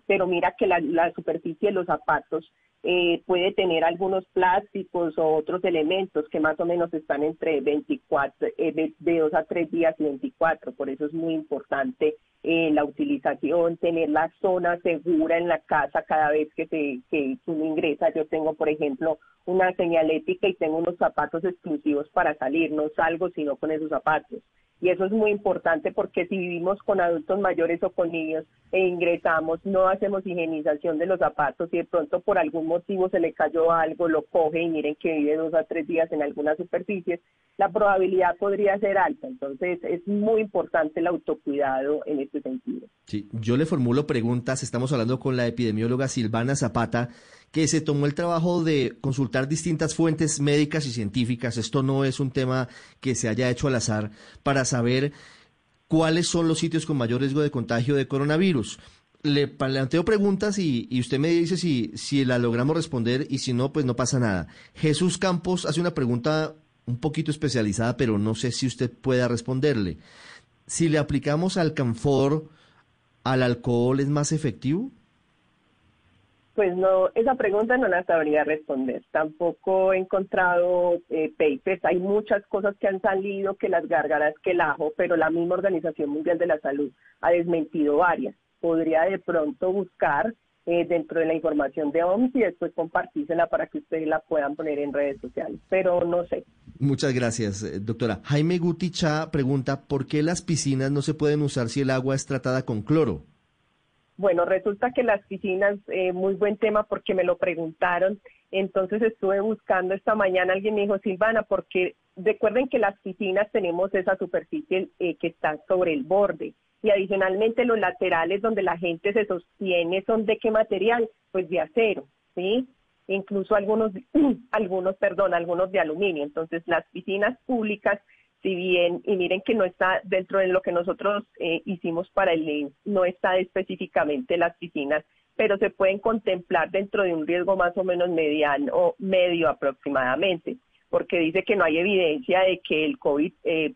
pero mira que la superficie de los zapatos eh, puede tener algunos plásticos o otros elementos que más o menos están entre 24, eh, de, 2 a 3 días y 24. Por eso es muy importante eh, la utilización, tener la zona segura en la casa cada vez que, se, que uno ingresa. Yo tengo, por ejemplo, una señalética y tengo unos zapatos exclusivos para salir. No salgo sino con esos zapatos. Y eso es muy importante porque si vivimos con adultos mayores o con niños e ingresamos, no hacemos higienización de los zapatos y de pronto por algún motivo se le cayó algo, lo coge y miren que vive dos a tres días en algunas superficies, la probabilidad podría ser alta. Entonces es muy importante el autocuidado en este sentido. Sí, yo le formulo preguntas. Estamos hablando con la epidemióloga Silvana Zapata que se tomó el trabajo de consultar distintas fuentes médicas y científicas, esto no es un tema que se haya hecho al azar, para saber cuáles son los sitios con mayor riesgo de contagio de coronavirus. Le planteo preguntas y, usted me dice si, si la logramos responder y si no, pues no pasa nada. Jesús Campos hace una pregunta un poquito especializada, pero no sé si usted pueda responderle. Si le aplicamos al canfor, ¿al alcohol es más efectivo? Pues no, esa pregunta no la sabría responder. Tampoco he encontrado eh, papers. Hay muchas cosas que han salido, que las gárgaras, que el ajo, pero la misma Organización Mundial de la Salud ha desmentido varias. Podría de pronto buscar eh, dentro de la información de OMS y después compartírsela para que ustedes la puedan poner en redes sociales, pero no sé. Muchas gracias, eh, doctora. Jaime Guticha pregunta, ¿por qué las piscinas no se pueden usar si el agua es tratada con cloro? Bueno, resulta que las piscinas, eh, muy buen tema porque me lo preguntaron. Entonces estuve buscando esta mañana, alguien me dijo, Silvana, porque recuerden que las piscinas tenemos esa superficie eh, que está sobre el borde y adicionalmente los laterales donde la gente se sostiene son de qué material? Pues de acero, ¿sí? Incluso algunos, [CLEARS THROAT] algunos, perdón, algunos de aluminio. Entonces las piscinas públicas si bien, y miren que no está dentro de lo que nosotros eh, hicimos para el LINS, no está específicamente las piscinas, pero se pueden contemplar dentro de un riesgo más o menos mediano o medio aproximadamente, porque dice que no hay evidencia de que el COVID eh,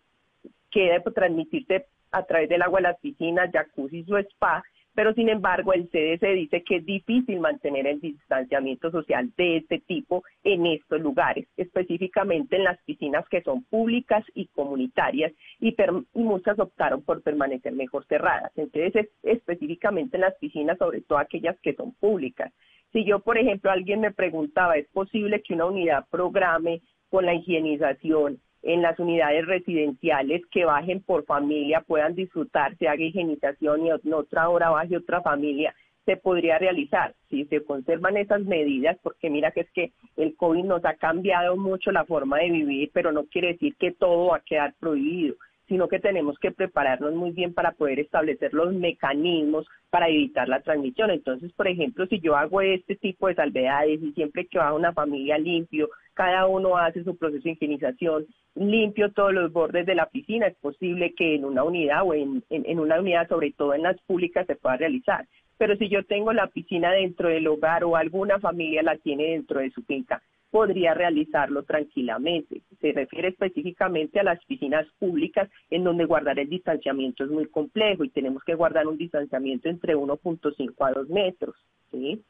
quede por transmitirse a través del agua de las piscinas, jacuzzi o spa, pero sin embargo el CDC dice que es difícil mantener el distanciamiento social de este tipo en estos lugares, específicamente en las piscinas que son públicas y comunitarias y, muchas optaron por permanecer mejor cerradas. Entonces, específicamente en las piscinas, sobre todo aquellas que son públicas. Si yo, por ejemplo, alguien me preguntaba, ¿es posible que una unidad programe con la higienización en las unidades residenciales que bajen por familia, puedan disfrutar, se haga higienización y en otra hora baje otra familia, se podría realizar si se conservan esas medidas, porque mira que es que el COVID nos ha cambiado mucho la forma de vivir, pero no quiere decir que todo va a quedar prohibido sino que tenemos que prepararnos muy bien para poder establecer los mecanismos para evitar la transmisión. Entonces, por ejemplo, si yo hago este tipo de salvedades y siempre que va una familia limpio, cada uno hace su proceso de higienización, limpio todos los bordes de la piscina, es posible que en una unidad o en, en una unidad, sobre todo en las públicas, se pueda realizar. Pero si yo tengo la piscina dentro del hogar o alguna familia la tiene dentro de su finca, podría realizarlo tranquilamente. Se refiere específicamente a las piscinas públicas en donde guardar el distanciamiento es muy complejo y tenemos que guardar un distanciamiento entre 1.5 a 2 metros. ¿sí?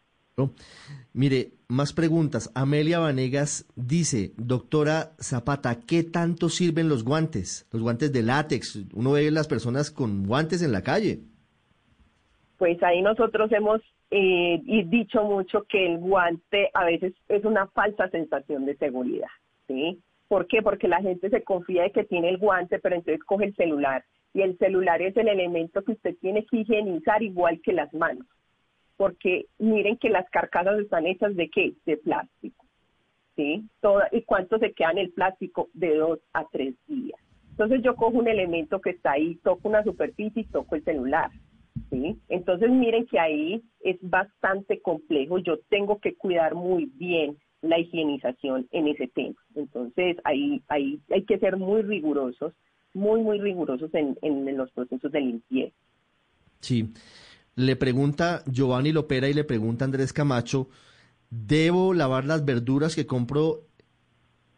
Mire, más preguntas. Amelia Vanegas dice, doctora Zapata, ¿qué tanto sirven los guantes? Los guantes de látex. Uno ve las personas con guantes en la calle. Pues ahí nosotros hemos eh, dicho mucho que el guante a veces es una falsa sensación de seguridad, ¿sí? ¿Por qué? Porque la gente se confía de que tiene el guante, pero entonces coge el celular y el celular es el elemento que usted tiene que higienizar igual que las manos, porque miren que las carcasas están hechas de qué? De plástico, ¿sí? Toda, ¿Y cuánto se queda en el plástico? De dos a tres días. Entonces yo cojo un elemento que está ahí, toco una superficie y toco el celular ¿sí? Entonces miren que ahí es bastante complejo, yo tengo que cuidar muy bien la higienización en ese tema. Entonces ahí, ahí hay que ser muy rigurosos, muy, muy rigurosos en, en, los procesos de limpieza. Sí. Le pregunta Giovanni Lopera y le pregunta Andrés Camacho, ¿debo lavar las verduras que compro?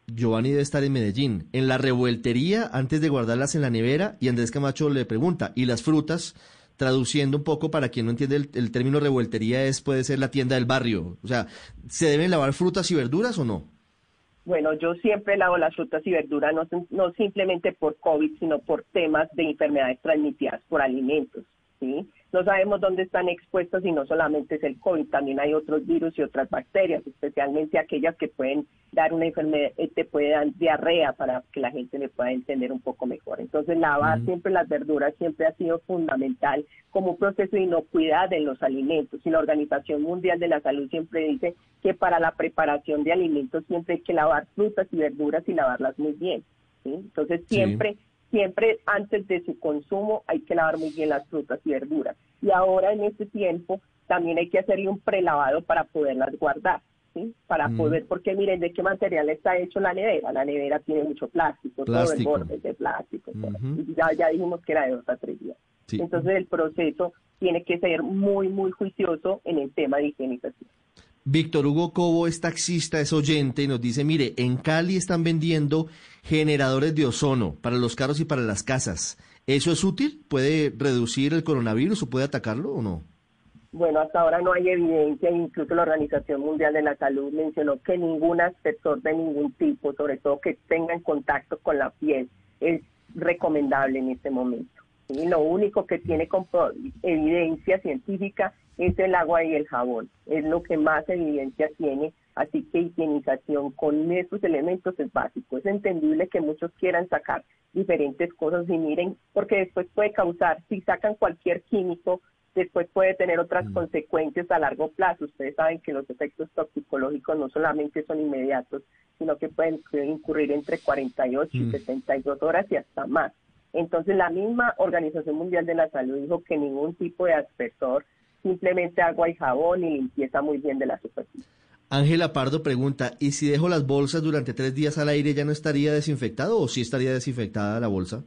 Giovanni debe estar en Medellín, en la revueltería antes de guardarlas en la nevera y Andrés Camacho le pregunta, ¿y las frutas? traduciendo un poco para quien no entiende el, término revueltería es puede ser la tienda del barrio. O sea, ¿se deben lavar frutas y verduras o no? Bueno, yo siempre lavo las frutas y verduras, no, no simplemente por COVID, sino por temas de enfermedades transmitidas por alimentos, ¿sí? No sabemos dónde están expuestos y no solamente es el COVID, también hay otros virus y otras bacterias, especialmente aquellas que pueden dar una enfermedad, eh, te pueden dar diarrea para que la gente le pueda entender un poco mejor. Entonces, lavar siempre las verduras siempre ha sido fundamental como un proceso de inocuidad en los alimentos. Y la Organización Mundial de la Salud siempre dice que para la preparación de alimentos siempre hay que lavar frutas y verduras y lavarlas muy bien. Entonces, siempre siempre antes de su consumo hay que lavar muy bien las frutas y verduras. Y ahora en este tiempo también hay que hacerle un prelavado para poderlas guardar. ¿sí? Para mm. poder, porque miren de qué material está hecho la nevera. La nevera tiene mucho plástico, todo el borde de plástico. ya, ya dijimos que era de dos a tres días. Entonces el proceso tiene que ser muy, muy juicioso en el tema de higienización. Víctor Hugo Cobo es taxista, es oyente y nos dice, mire, en Cali están vendiendo generadores de ozono para los carros y para las casas. ¿Eso es útil? ¿Puede reducir el coronavirus o puede atacarlo o no? Bueno, hasta ahora no hay evidencia, incluso la Organización Mundial de la Salud mencionó que ningún aspersor de ningún tipo, sobre todo que tenga en contacto con la piel, es recomendable en este momento. Y lo único que tiene evidencia científica es el agua y el jabón. Es lo que más evidencia tiene. Así que higienización con estos elementos es básico. Es entendible que muchos quieran sacar diferentes cosas y miren, porque después puede causar, si sacan cualquier químico, después puede tener otras mm. consecuencias a largo plazo. Ustedes saben que los efectos toxicológicos no solamente son inmediatos, sino que pueden, incurrir entre 48 y 72 mm. horas y hasta más. Entonces, la misma Organización Mundial de la Salud dijo que ningún tipo de aspersor simplemente agua y jabón y limpieza muy bien de la superficie. Ángela Pardo pregunta, ¿y si dejo las bolsas durante tres días al aire ya no estaría desinfectado o sí estaría desinfectada la bolsa?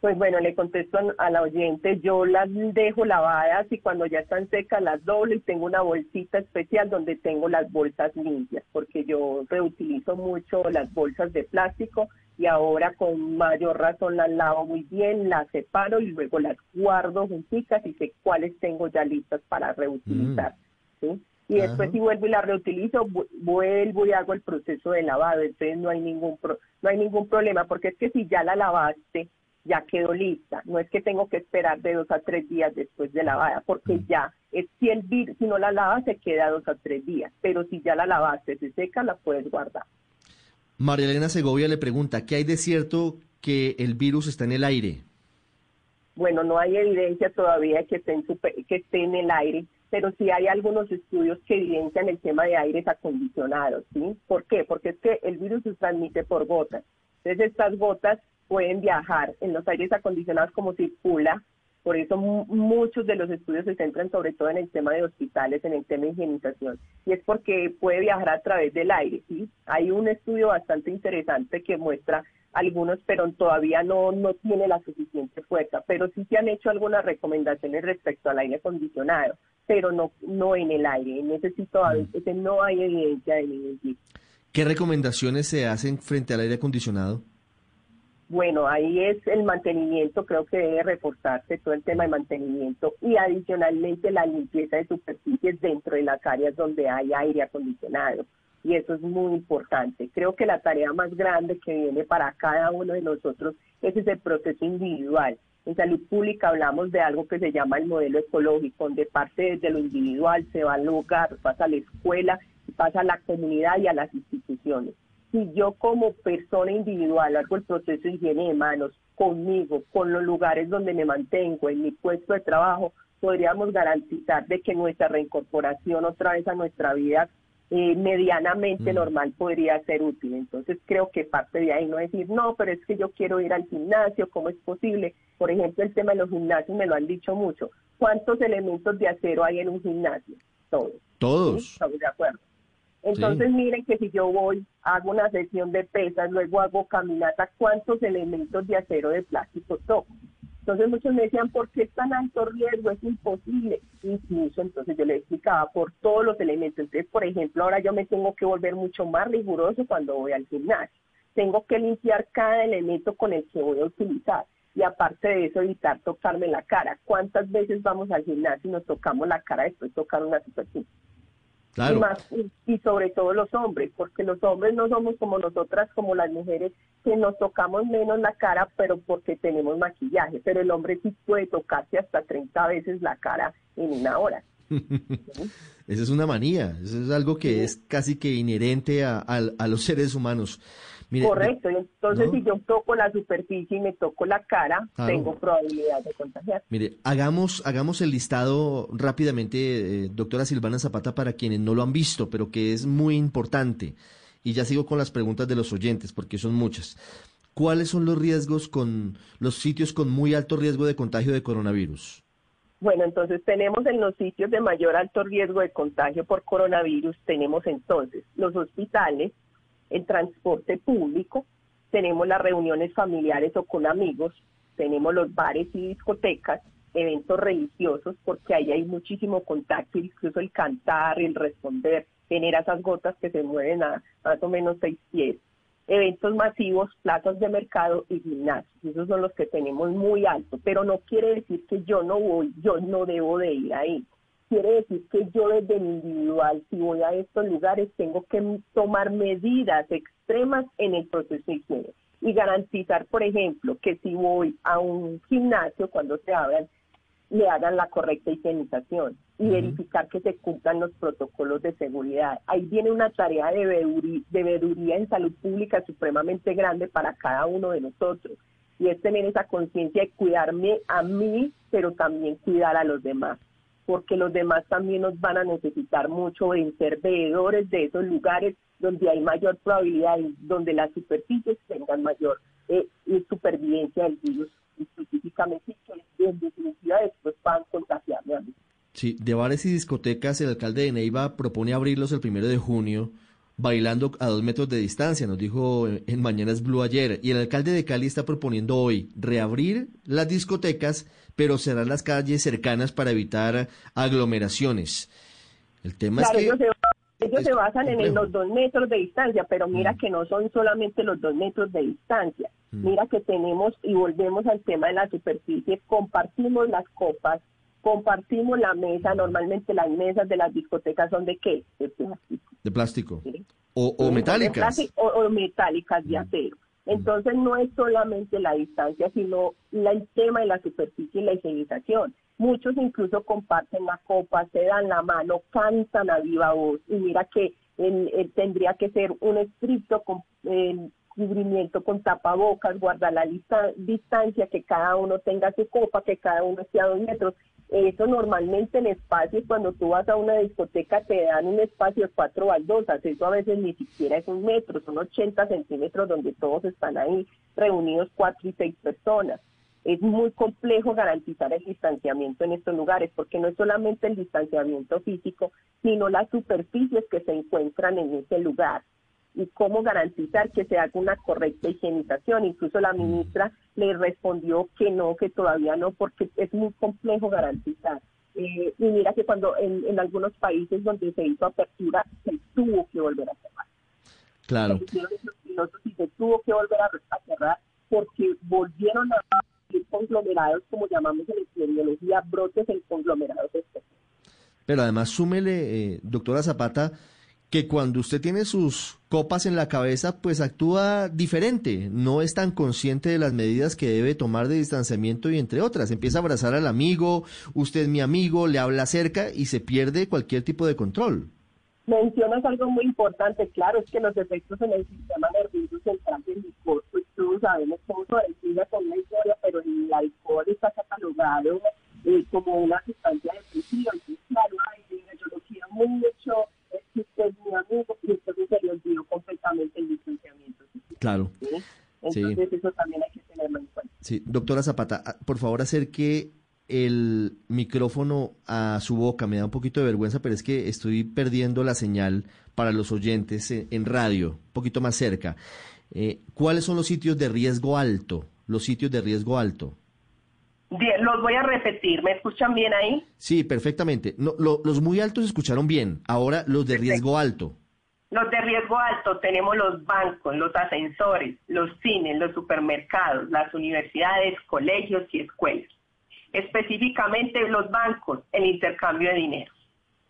Pues bueno, le contesto a la oyente, yo las dejo lavadas y cuando ya están secas las doblo y tengo una bolsita especial donde tengo las bolsas limpias, porque yo reutilizo mucho las bolsas de plástico y ahora con mayor razón las lavo muy bien, las separo y luego las guardo juntitas y sé cuáles tengo ya listas para reutilizar. ¿sí? Y después si vuelvo y las reutilizo, vuelvo y hago el proceso de lavado, entonces no hay ningún no hay ningún problema, porque es que si ya la lavaste, ya quedó lista. No es que tengo que esperar de dos a tres días después de lavada, porque mm. ya, es, si, el vir, si no la lavas, se queda dos a tres días, pero si ya la lavaste, se seca, la puedes guardar. María Elena Segovia le pregunta, ¿qué hay de cierto que el virus está en el aire? Bueno, no hay evidencia todavía que esté en, que esté en el aire, pero sí hay algunos estudios que evidencian el tema de aires acondicionados, ¿sí? ¿Por qué? Porque es que el virus se transmite por gotas. Entonces estas gotas pueden viajar en los aires acondicionados como circula. Por eso muchos de los estudios se centran sobre todo en el tema de hospitales, en el tema de higienización. Y es porque puede viajar a través del aire. ¿sí? Hay un estudio bastante interesante que muestra algunos, pero todavía no, no tiene la suficiente fuerza. Pero sí se han hecho algunas recomendaciones respecto al aire acondicionado, pero no, no en el aire. En ese sí todavía mm. no hay evidencia de ningún ¿Qué recomendaciones se hacen frente al aire acondicionado? Bueno, ahí es el mantenimiento, creo que debe reforzarse todo el tema de mantenimiento y adicionalmente la limpieza de superficies dentro de las áreas donde hay aire acondicionado. Y eso es muy importante. Creo que la tarea más grande que viene para cada uno de nosotros es ese proceso individual. En salud pública hablamos de algo que se llama el modelo ecológico, donde parte desde lo individual se va al lugar, pasa a la escuela, pasa a la comunidad y a las instituciones si yo como persona individual hago el proceso de higiene de manos conmigo, con los lugares donde me mantengo, en mi puesto de trabajo, podríamos garantizar de que nuestra reincorporación otra vez a nuestra vida eh, medianamente mm. normal podría ser útil. Entonces creo que parte de ahí no decir, no, pero es que yo quiero ir al gimnasio, ¿cómo es posible? Por ejemplo, el tema de los gimnasios me lo han dicho mucho. ¿Cuántos elementos de acero hay en un gimnasio? Todos. Todos. Estamos de acuerdo. Entonces miren que si yo voy, hago una sesión de pesas, luego hago caminata, ¿cuántos elementos de acero de plástico toco? Entonces muchos me decían, ¿por qué es tan alto riesgo? Es imposible. Incluso entonces yo le explicaba por todos los elementos. Entonces, por ejemplo, ahora yo me tengo que volver mucho más riguroso cuando voy al gimnasio. Tengo que limpiar cada elemento con el que voy a utilizar. Y aparte de eso, evitar tocarme la cara. ¿Cuántas veces vamos al gimnasio y nos tocamos la cara después de tocar una superficie? Y, sobre todo los hombres, porque los hombres no somos como nosotras, como las mujeres, que nos tocamos menos la cara, pero porque tenemos maquillaje. Pero el hombre sí puede tocarse hasta 30 veces la cara en una hora. [LAUGHS] Esa es una manía, eso es algo que es casi que inherente a, a los seres humanos. Correcto, entonces si yo toco la superficie y me toco la cara, tengo probabilidad de contagiar. Mire, hagamos, hagamos el listado rápidamente, eh, doctora Silvana Zapata, para quienes no lo han visto, pero que es muy importante. Y ya sigo con las preguntas de los oyentes, porque son muchas. ¿Cuáles son los riesgos con los sitios con muy alto riesgo de contagio de coronavirus? Bueno, entonces tenemos en los sitios de mayor alto riesgo de contagio por coronavirus, tenemos entonces los hospitales, el transporte público, tenemos las reuniones familiares o con amigos, tenemos los bares y discotecas, eventos religiosos, porque ahí hay muchísimo contacto, incluso el cantar, el responder, genera esas gotas que se mueven a más o menos seis pies. Eventos masivos, plazas de mercado y gimnasios, esos son los que tenemos muy alto, pero no quiere decir que yo no voy, yo no debo de ir ahí quiere decir que yo desde mi individual, si voy a estos lugares, tengo que tomar medidas extremas en el proceso de higiene y garantizar, por ejemplo, que si voy a un gimnasio, cuando se abran, le hagan la correcta higienización y verificar que se cumplan los protocolos de seguridad. Ahí viene una tarea de veeduría en salud pública supremamente grande para cada uno de nosotros y es tener esa conciencia de cuidarme a mí, pero también cuidar a los demás porque los demás también nos van a necesitar mucho en ser veedores de esos lugares donde hay mayor probabilidad donde las superficies tengan mayor eh, supervivencia del virus específicamente que en definitiva después van contagiarme a mí. Sí, de bares y discotecas, el alcalde de Neiva propone abrirlos el primero de junio, bailando a dos metros de distancia, nos dijo en Mañanas Blue ayer. Y el alcalde de Cali está proponiendo hoy reabrir las discotecas, pero cerrar las calles cercanas para evitar aglomeraciones. El tema es que... Ellos, se, basan en los dos metros de distancia, pero mira mm. que no son solamente los dos metros de distancia. Mm. Mira que tenemos, y volvemos al tema de la superficie, compartimos las copas, compartimos la mesa, normalmente las mesas de las discotecas son de qué? De plástico. De plástico. O, metálicas. o, metálicas de mm. acero. Entonces no es solamente la distancia, sino el tema de la superficie y la higienización. Muchos incluso comparten la copa, se dan la mano, cantan a viva voz. Y mira que tendría que ser un estricto cubrimiento con tapabocas, guardar la distancia, que cada uno tenga su copa, que cada uno esté a dos metros. Eso normalmente en espacios, cuando tú vas a una discoteca, te dan un espacio de cuatro baldosas. Eso a veces ni siquiera es un metro, son 80 centímetros donde todos están ahí reunidos cuatro y seis personas. Es muy complejo garantizar el distanciamiento en estos lugares, porque no es solamente el distanciamiento físico, sino las superficies que se encuentran en ese lugar y cómo garantizar que se haga una correcta higienización. Incluso la ministra le respondió que no, que todavía no, porque es muy complejo garantizar. Eh, y mira que cuando en, algunos países donde se hizo apertura, se tuvo que volver a cerrar. Claro. Y se tuvo que volver a, cerrar porque volvieron a conglomerados, como llamamos en epidemiología, brotes en conglomerados Pero además, súmele, eh, doctora Zapata, que cuando usted tiene sus copas en la cabeza, pues actúa diferente, no es tan consciente de las medidas que debe tomar de distanciamiento y entre otras, empieza a abrazar al amigo, usted es mi amigo, le habla cerca y se pierde cualquier tipo de control. Mencionas algo muy importante, claro, es que los efectos en el sistema nervioso central del licor, pues todos sabemos cómo se con la historia, pero el alcohol está catalogado eh, como una sustancia depresiva, entonces claro, ay, yo lo quiero mucho, que usted es mi amigo y entonces se le olvidó completamente el distanciamiento. Claro. Entonces eso también hay que tenerlo en cuenta. Sí, doctora Zapata, ah, por favor acerque el micrófono a su boca, me da un poquito de vergüenza, pero es que estoy perdiendo la señal para los oyentes en, radio, un poquito más cerca. Eh, ¿Cuáles son los sitios de riesgo alto? Los sitios de riesgo alto. Bien, los voy a repetir. ¿Me escuchan bien ahí? Sí, perfectamente. No, los muy altos escucharon bien. Ahora los de riesgo alto. Los de riesgo alto tenemos los bancos, los ascensores, los cines, los supermercados, las universidades, colegios y escuelas. Específicamente los bancos, el intercambio de dinero.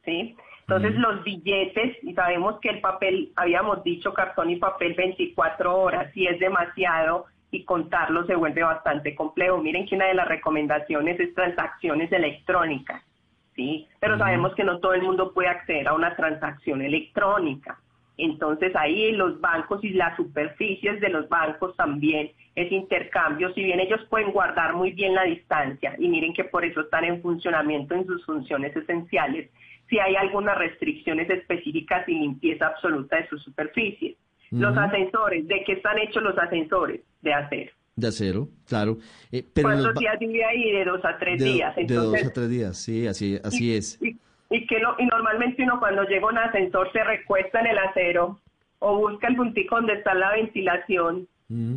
¿sí? Entonces los billetes, y sabemos que el papel, habíamos dicho cartón y papel 24 horas, si es demasiado, y contarlo se vuelve bastante complejo. Miren que una de las recomendaciones es transacciones electrónicas, ¿sí? Pero sabemos que no todo el mundo puede acceder a una transacción electrónica. Entonces ahí los bancos y las superficies de los bancos también es intercambio, si bien ellos pueden guardar muy bien la distancia y miren que por eso están en funcionamiento en sus funciones esenciales, si hay algunas restricciones específicas y limpieza absoluta de sus superficies. Los ascensores, ¿de qué están hechos los ascensores? De acero. De acero, claro. Eh, pero ¿Cuántos días vive ahí? De dos a tres días. de dos a tres días, sí, así, así es. Y, que y normalmente uno cuando llega a un ascensor se recuesta en el acero o busca el puntico donde está la ventilación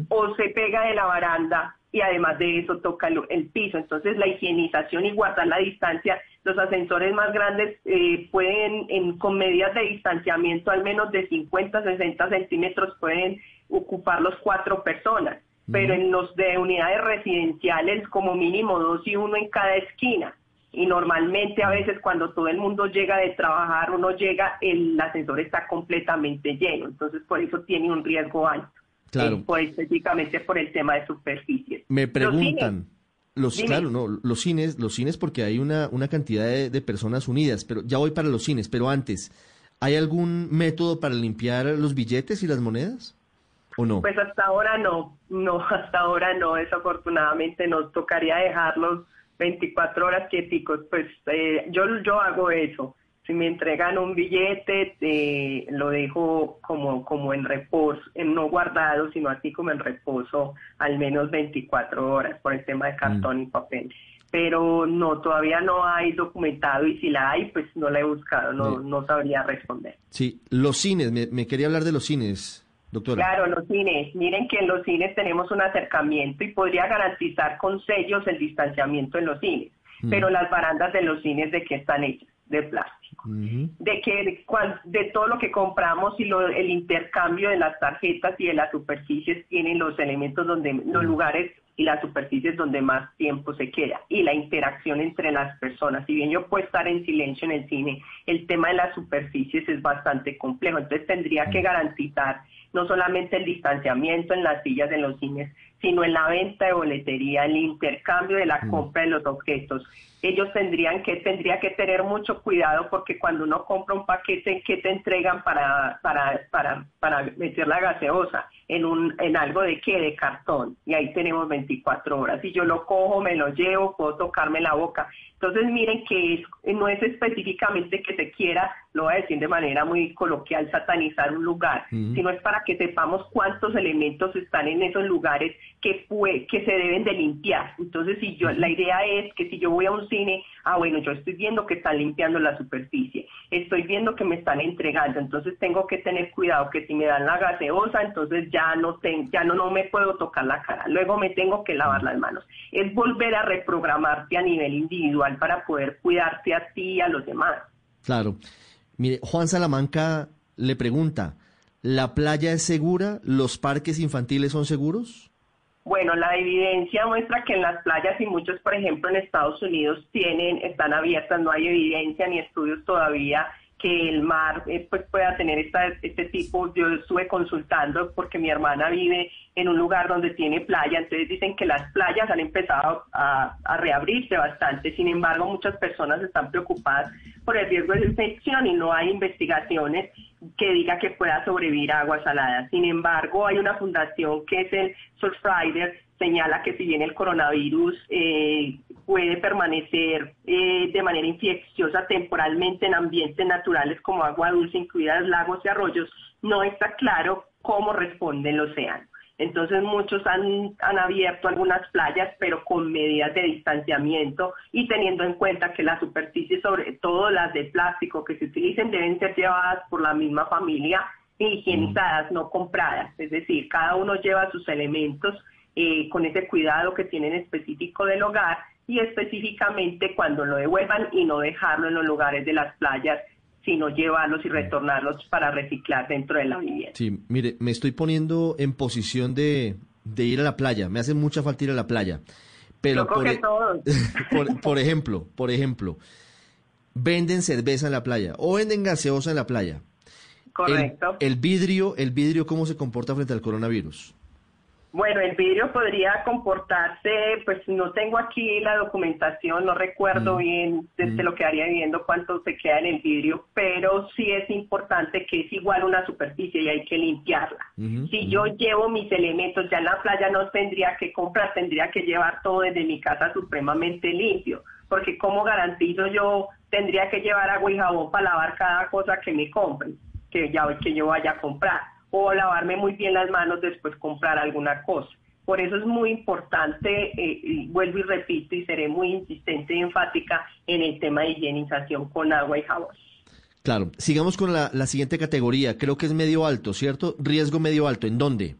o se pega de la baranda y además de eso toca el, piso. Entonces la higienización y guardar la distancia, los ascensores más grandes eh, pueden, en, con medidas de distanciamiento al menos de 50, 60 centímetros, pueden ocupar los cuatro personas, pero en los de unidades residenciales como mínimo dos y uno en cada esquina. Y normalmente a veces cuando todo el mundo llega de trabajar, uno llega, el ascensor está completamente lleno, entonces por eso tiene un riesgo alto. Claro. Pues, específicamente por el tema de superficie. Me preguntan. Los, claro, no, los cines, los cines porque hay una, una cantidad de, personas unidas, pero ya voy para los cines, pero antes, ¿hay algún método para limpiar los billetes y las monedas? ¿O no? Pues hasta ahora no, no, [LAUGHS] hasta ahora no, desafortunadamente nos tocaría dejarlos 24 horas quieticos, pues eh, yo, yo hago eso si me entregan un billete, eh, lo dejo como, como en reposo, en no guardado, sino así como en reposo al menos 24 horas por el tema de cartón y papel. pero no, todavía no hay documentado y si la hay, pues no la he buscado, no, no sabría responder. Sí, los cines, me, me quería hablar de los cines, doctora. Claro, los cines. Miren que en los cines tenemos un acercamiento y podría garantizar con sellos el distanciamiento en los cines. Mm. Pero las barandas de los cines, ¿de qué están hechas? De plástico. De que de todo lo que compramos y lo- el intercambio de las tarjetas y de las superficies tienen los elementos donde, los lugares y las superficies donde más tiempo se queda y la interacción entre las personas. Si bien yo puedo estar en silencio en el cine, el tema de las superficies es bastante complejo. Entonces tendría que garantizar no solamente el distanciamiento en las sillas de los cines, sino en la venta de boletería, el intercambio de la compra de los objetos. Ellos tendrían que tendría que tener mucho cuidado porque cuando uno compra un paquete, ¿qué te entregan para para para para meter la gaseosa? En un en algo de qué, de cartón. Y ahí tenemos 24 horas. Si yo lo cojo, me lo llevo, puedo tocarme la boca. Entonces miren que es- no es específicamente que se quiera, lo voy a decir de manera muy coloquial, satanizar un lugar, Ujú. sino es para que sepamos cuántos elementos están en esos lugares que fue, que se deben de limpiar. Entonces, si yo, la idea es que si yo voy a un cine, ah, bueno, yo estoy viendo que están limpiando la superficie, estoy viendo que me están entregando, entonces tengo que tener cuidado que si me dan la gaseosa, entonces ya no ten- ya no, no me puedo tocar la cara, luego me tengo que lavar las manos. Es volver a reprogramarte a nivel individual para poder cuidarte a ti y a los demás. Claro. Mire, Juan Salamanca le pregunta, ¿la playa es segura? ¿Los parques infantiles son seguros? Bueno, la evidencia muestra que en las playas y muchos, por ejemplo, en Estados Unidos tienen, están abiertas, no hay evidencia ni estudios todavía que el mar eh, pues pueda tener esta, este tipo. Yo estuve consultando porque mi hermana vive en un lugar donde tiene playa, entonces dicen que las playas han empezado a, reabrirse bastante. Sin embargo, muchas personas están preocupadas por el riesgo de infección y no hay investigaciones que diga que pueda sobrevivir agua salada. Sin embargo, hay una fundación que es el Surfrider, señala que si bien el coronavirus eh, puede permanecer eh, de manera infecciosa temporalmente en ambientes naturales como agua dulce, incluidas lagos y arroyos, no está claro cómo responde el océano. Entonces muchos han, han abierto algunas playas, pero con medidas de distanciamiento y teniendo en cuenta que las superficies, sobre todo las de plástico que se utilicen, deben ser llevadas por la misma familia higienizadas, no compradas. Es decir, cada uno lleva sus elementos eh, con ese cuidado que tienen específico del hogar y específicamente cuando lo devuelvan y no dejarlo en los lugares de las playas, sino llevarlos y retornarlos para reciclar dentro de la vivienda. Sí, mire, me estoy poniendo en posición de, de ir a la playa. Me hace mucha falta ir a la playa. Pero Yo creo por, que e- todos. [LAUGHS] por, por ejemplo, por ejemplo, venden cerveza en la playa o venden gaseosa en la playa. Correcto. El, el vidrio, el vidrio, ¿cómo se comporta frente al coronavirus? Bueno, el vidrio podría comportarse, pues no tengo aquí la documentación, no recuerdo bien desde lo que haría viendo cuánto se queda en el vidrio, pero sí es importante que es igual una superficie y hay que limpiarla. Si yo llevo mis elementos, ya en la playa no tendría que comprar, tendría que llevar todo desde mi casa supremamente limpio, porque como garantizo yo tendría que llevar agua y jabón para lavar cada cosa que me compren, que ya que yo vaya a comprar, o lavarme muy bien las manos después comprar alguna cosa. Por eso es muy importante, eh, y vuelvo y repito, y seré muy insistente y enfática en el tema de higienización con agua y jabón. Claro, sigamos con la, la siguiente categoría. Creo que es medio alto, ¿cierto? Riesgo medio alto. ¿En dónde?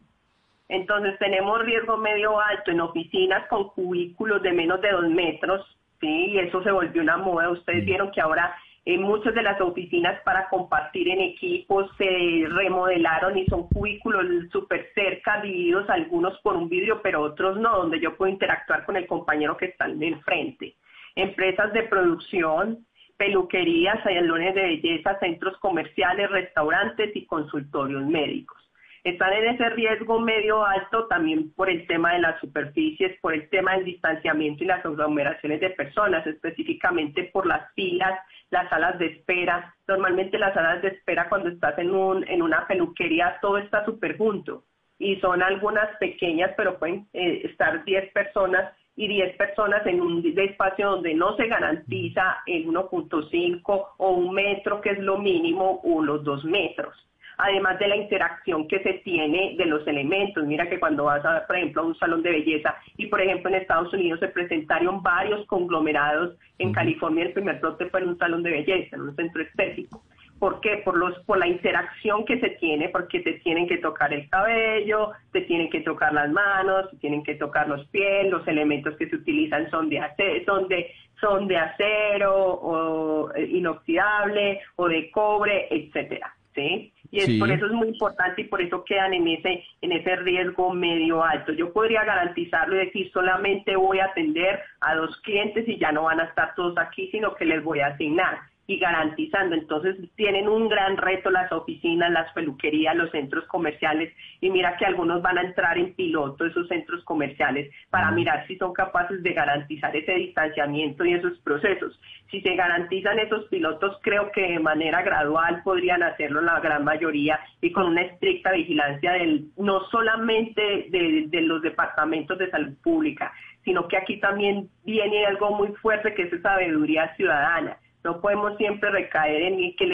Entonces tenemos riesgo medio alto en oficinas con cubículos de menos de dos metros, sí, y eso se volvió una moda. Ustedes vieron que ahora muchas de las oficinas para compartir en equipos se remodelaron y son cubículos súper cerca, divididos algunos por un vidrio, pero otros no, donde yo puedo interactuar con el compañero que está en el frente. Empresas de producción, peluquerías, salones de belleza, centros comerciales, restaurantes y consultorios médicos están en ese riesgo medio alto también por el tema de las superficies, por el tema del distanciamiento y las aglomeraciones de personas, específicamente por las filas, las salas de espera. Normalmente las salas de espera cuando estás en, un, en una peluquería todo está súper junto y son algunas pequeñas, pero pueden eh, estar 10 personas y 10 personas en un espacio donde no se garantiza el 1.5 o un metro, que es lo mínimo, o los dos metros. Además de la interacción que se tiene de los elementos. Mira que cuando vas, a, por ejemplo, a un salón de belleza y, por ejemplo, en Estados Unidos se presentaron varios conglomerados, en California el primer brote fue en un salón de belleza, en un centro estético. ¿Por qué? Por, los, por la interacción que se tiene, porque te tienen que tocar el cabello, te tienen que tocar las manos, te tienen que tocar los pies, los elementos que se utilizan son de, son de, son de acero o eh, inoxidable o de cobre, etcétera. ¿Sí? Y es, por eso es muy importante y por eso quedan en ese, en ese riesgo medio alto. Yo podría garantizarlo y decir solamente voy a atender a dos clientes y ya no van a estar todos aquí, sino que les voy a asignar y garantizando. Entonces tienen un gran reto las oficinas, las peluquerías, los centros comerciales y mira que algunos van a entrar en piloto esos centros comerciales para mirar si son capaces de garantizar ese distanciamiento y esos procesos. Si se garantizan esos pilotos, creo que de manera gradual podrían hacerlo la gran mayoría y con una estricta vigilancia del no solamente de, de los departamentos de salud pública, sino que aquí también viene algo muy fuerte que es esa sabiduría ciudadana no podemos siempre recaer en que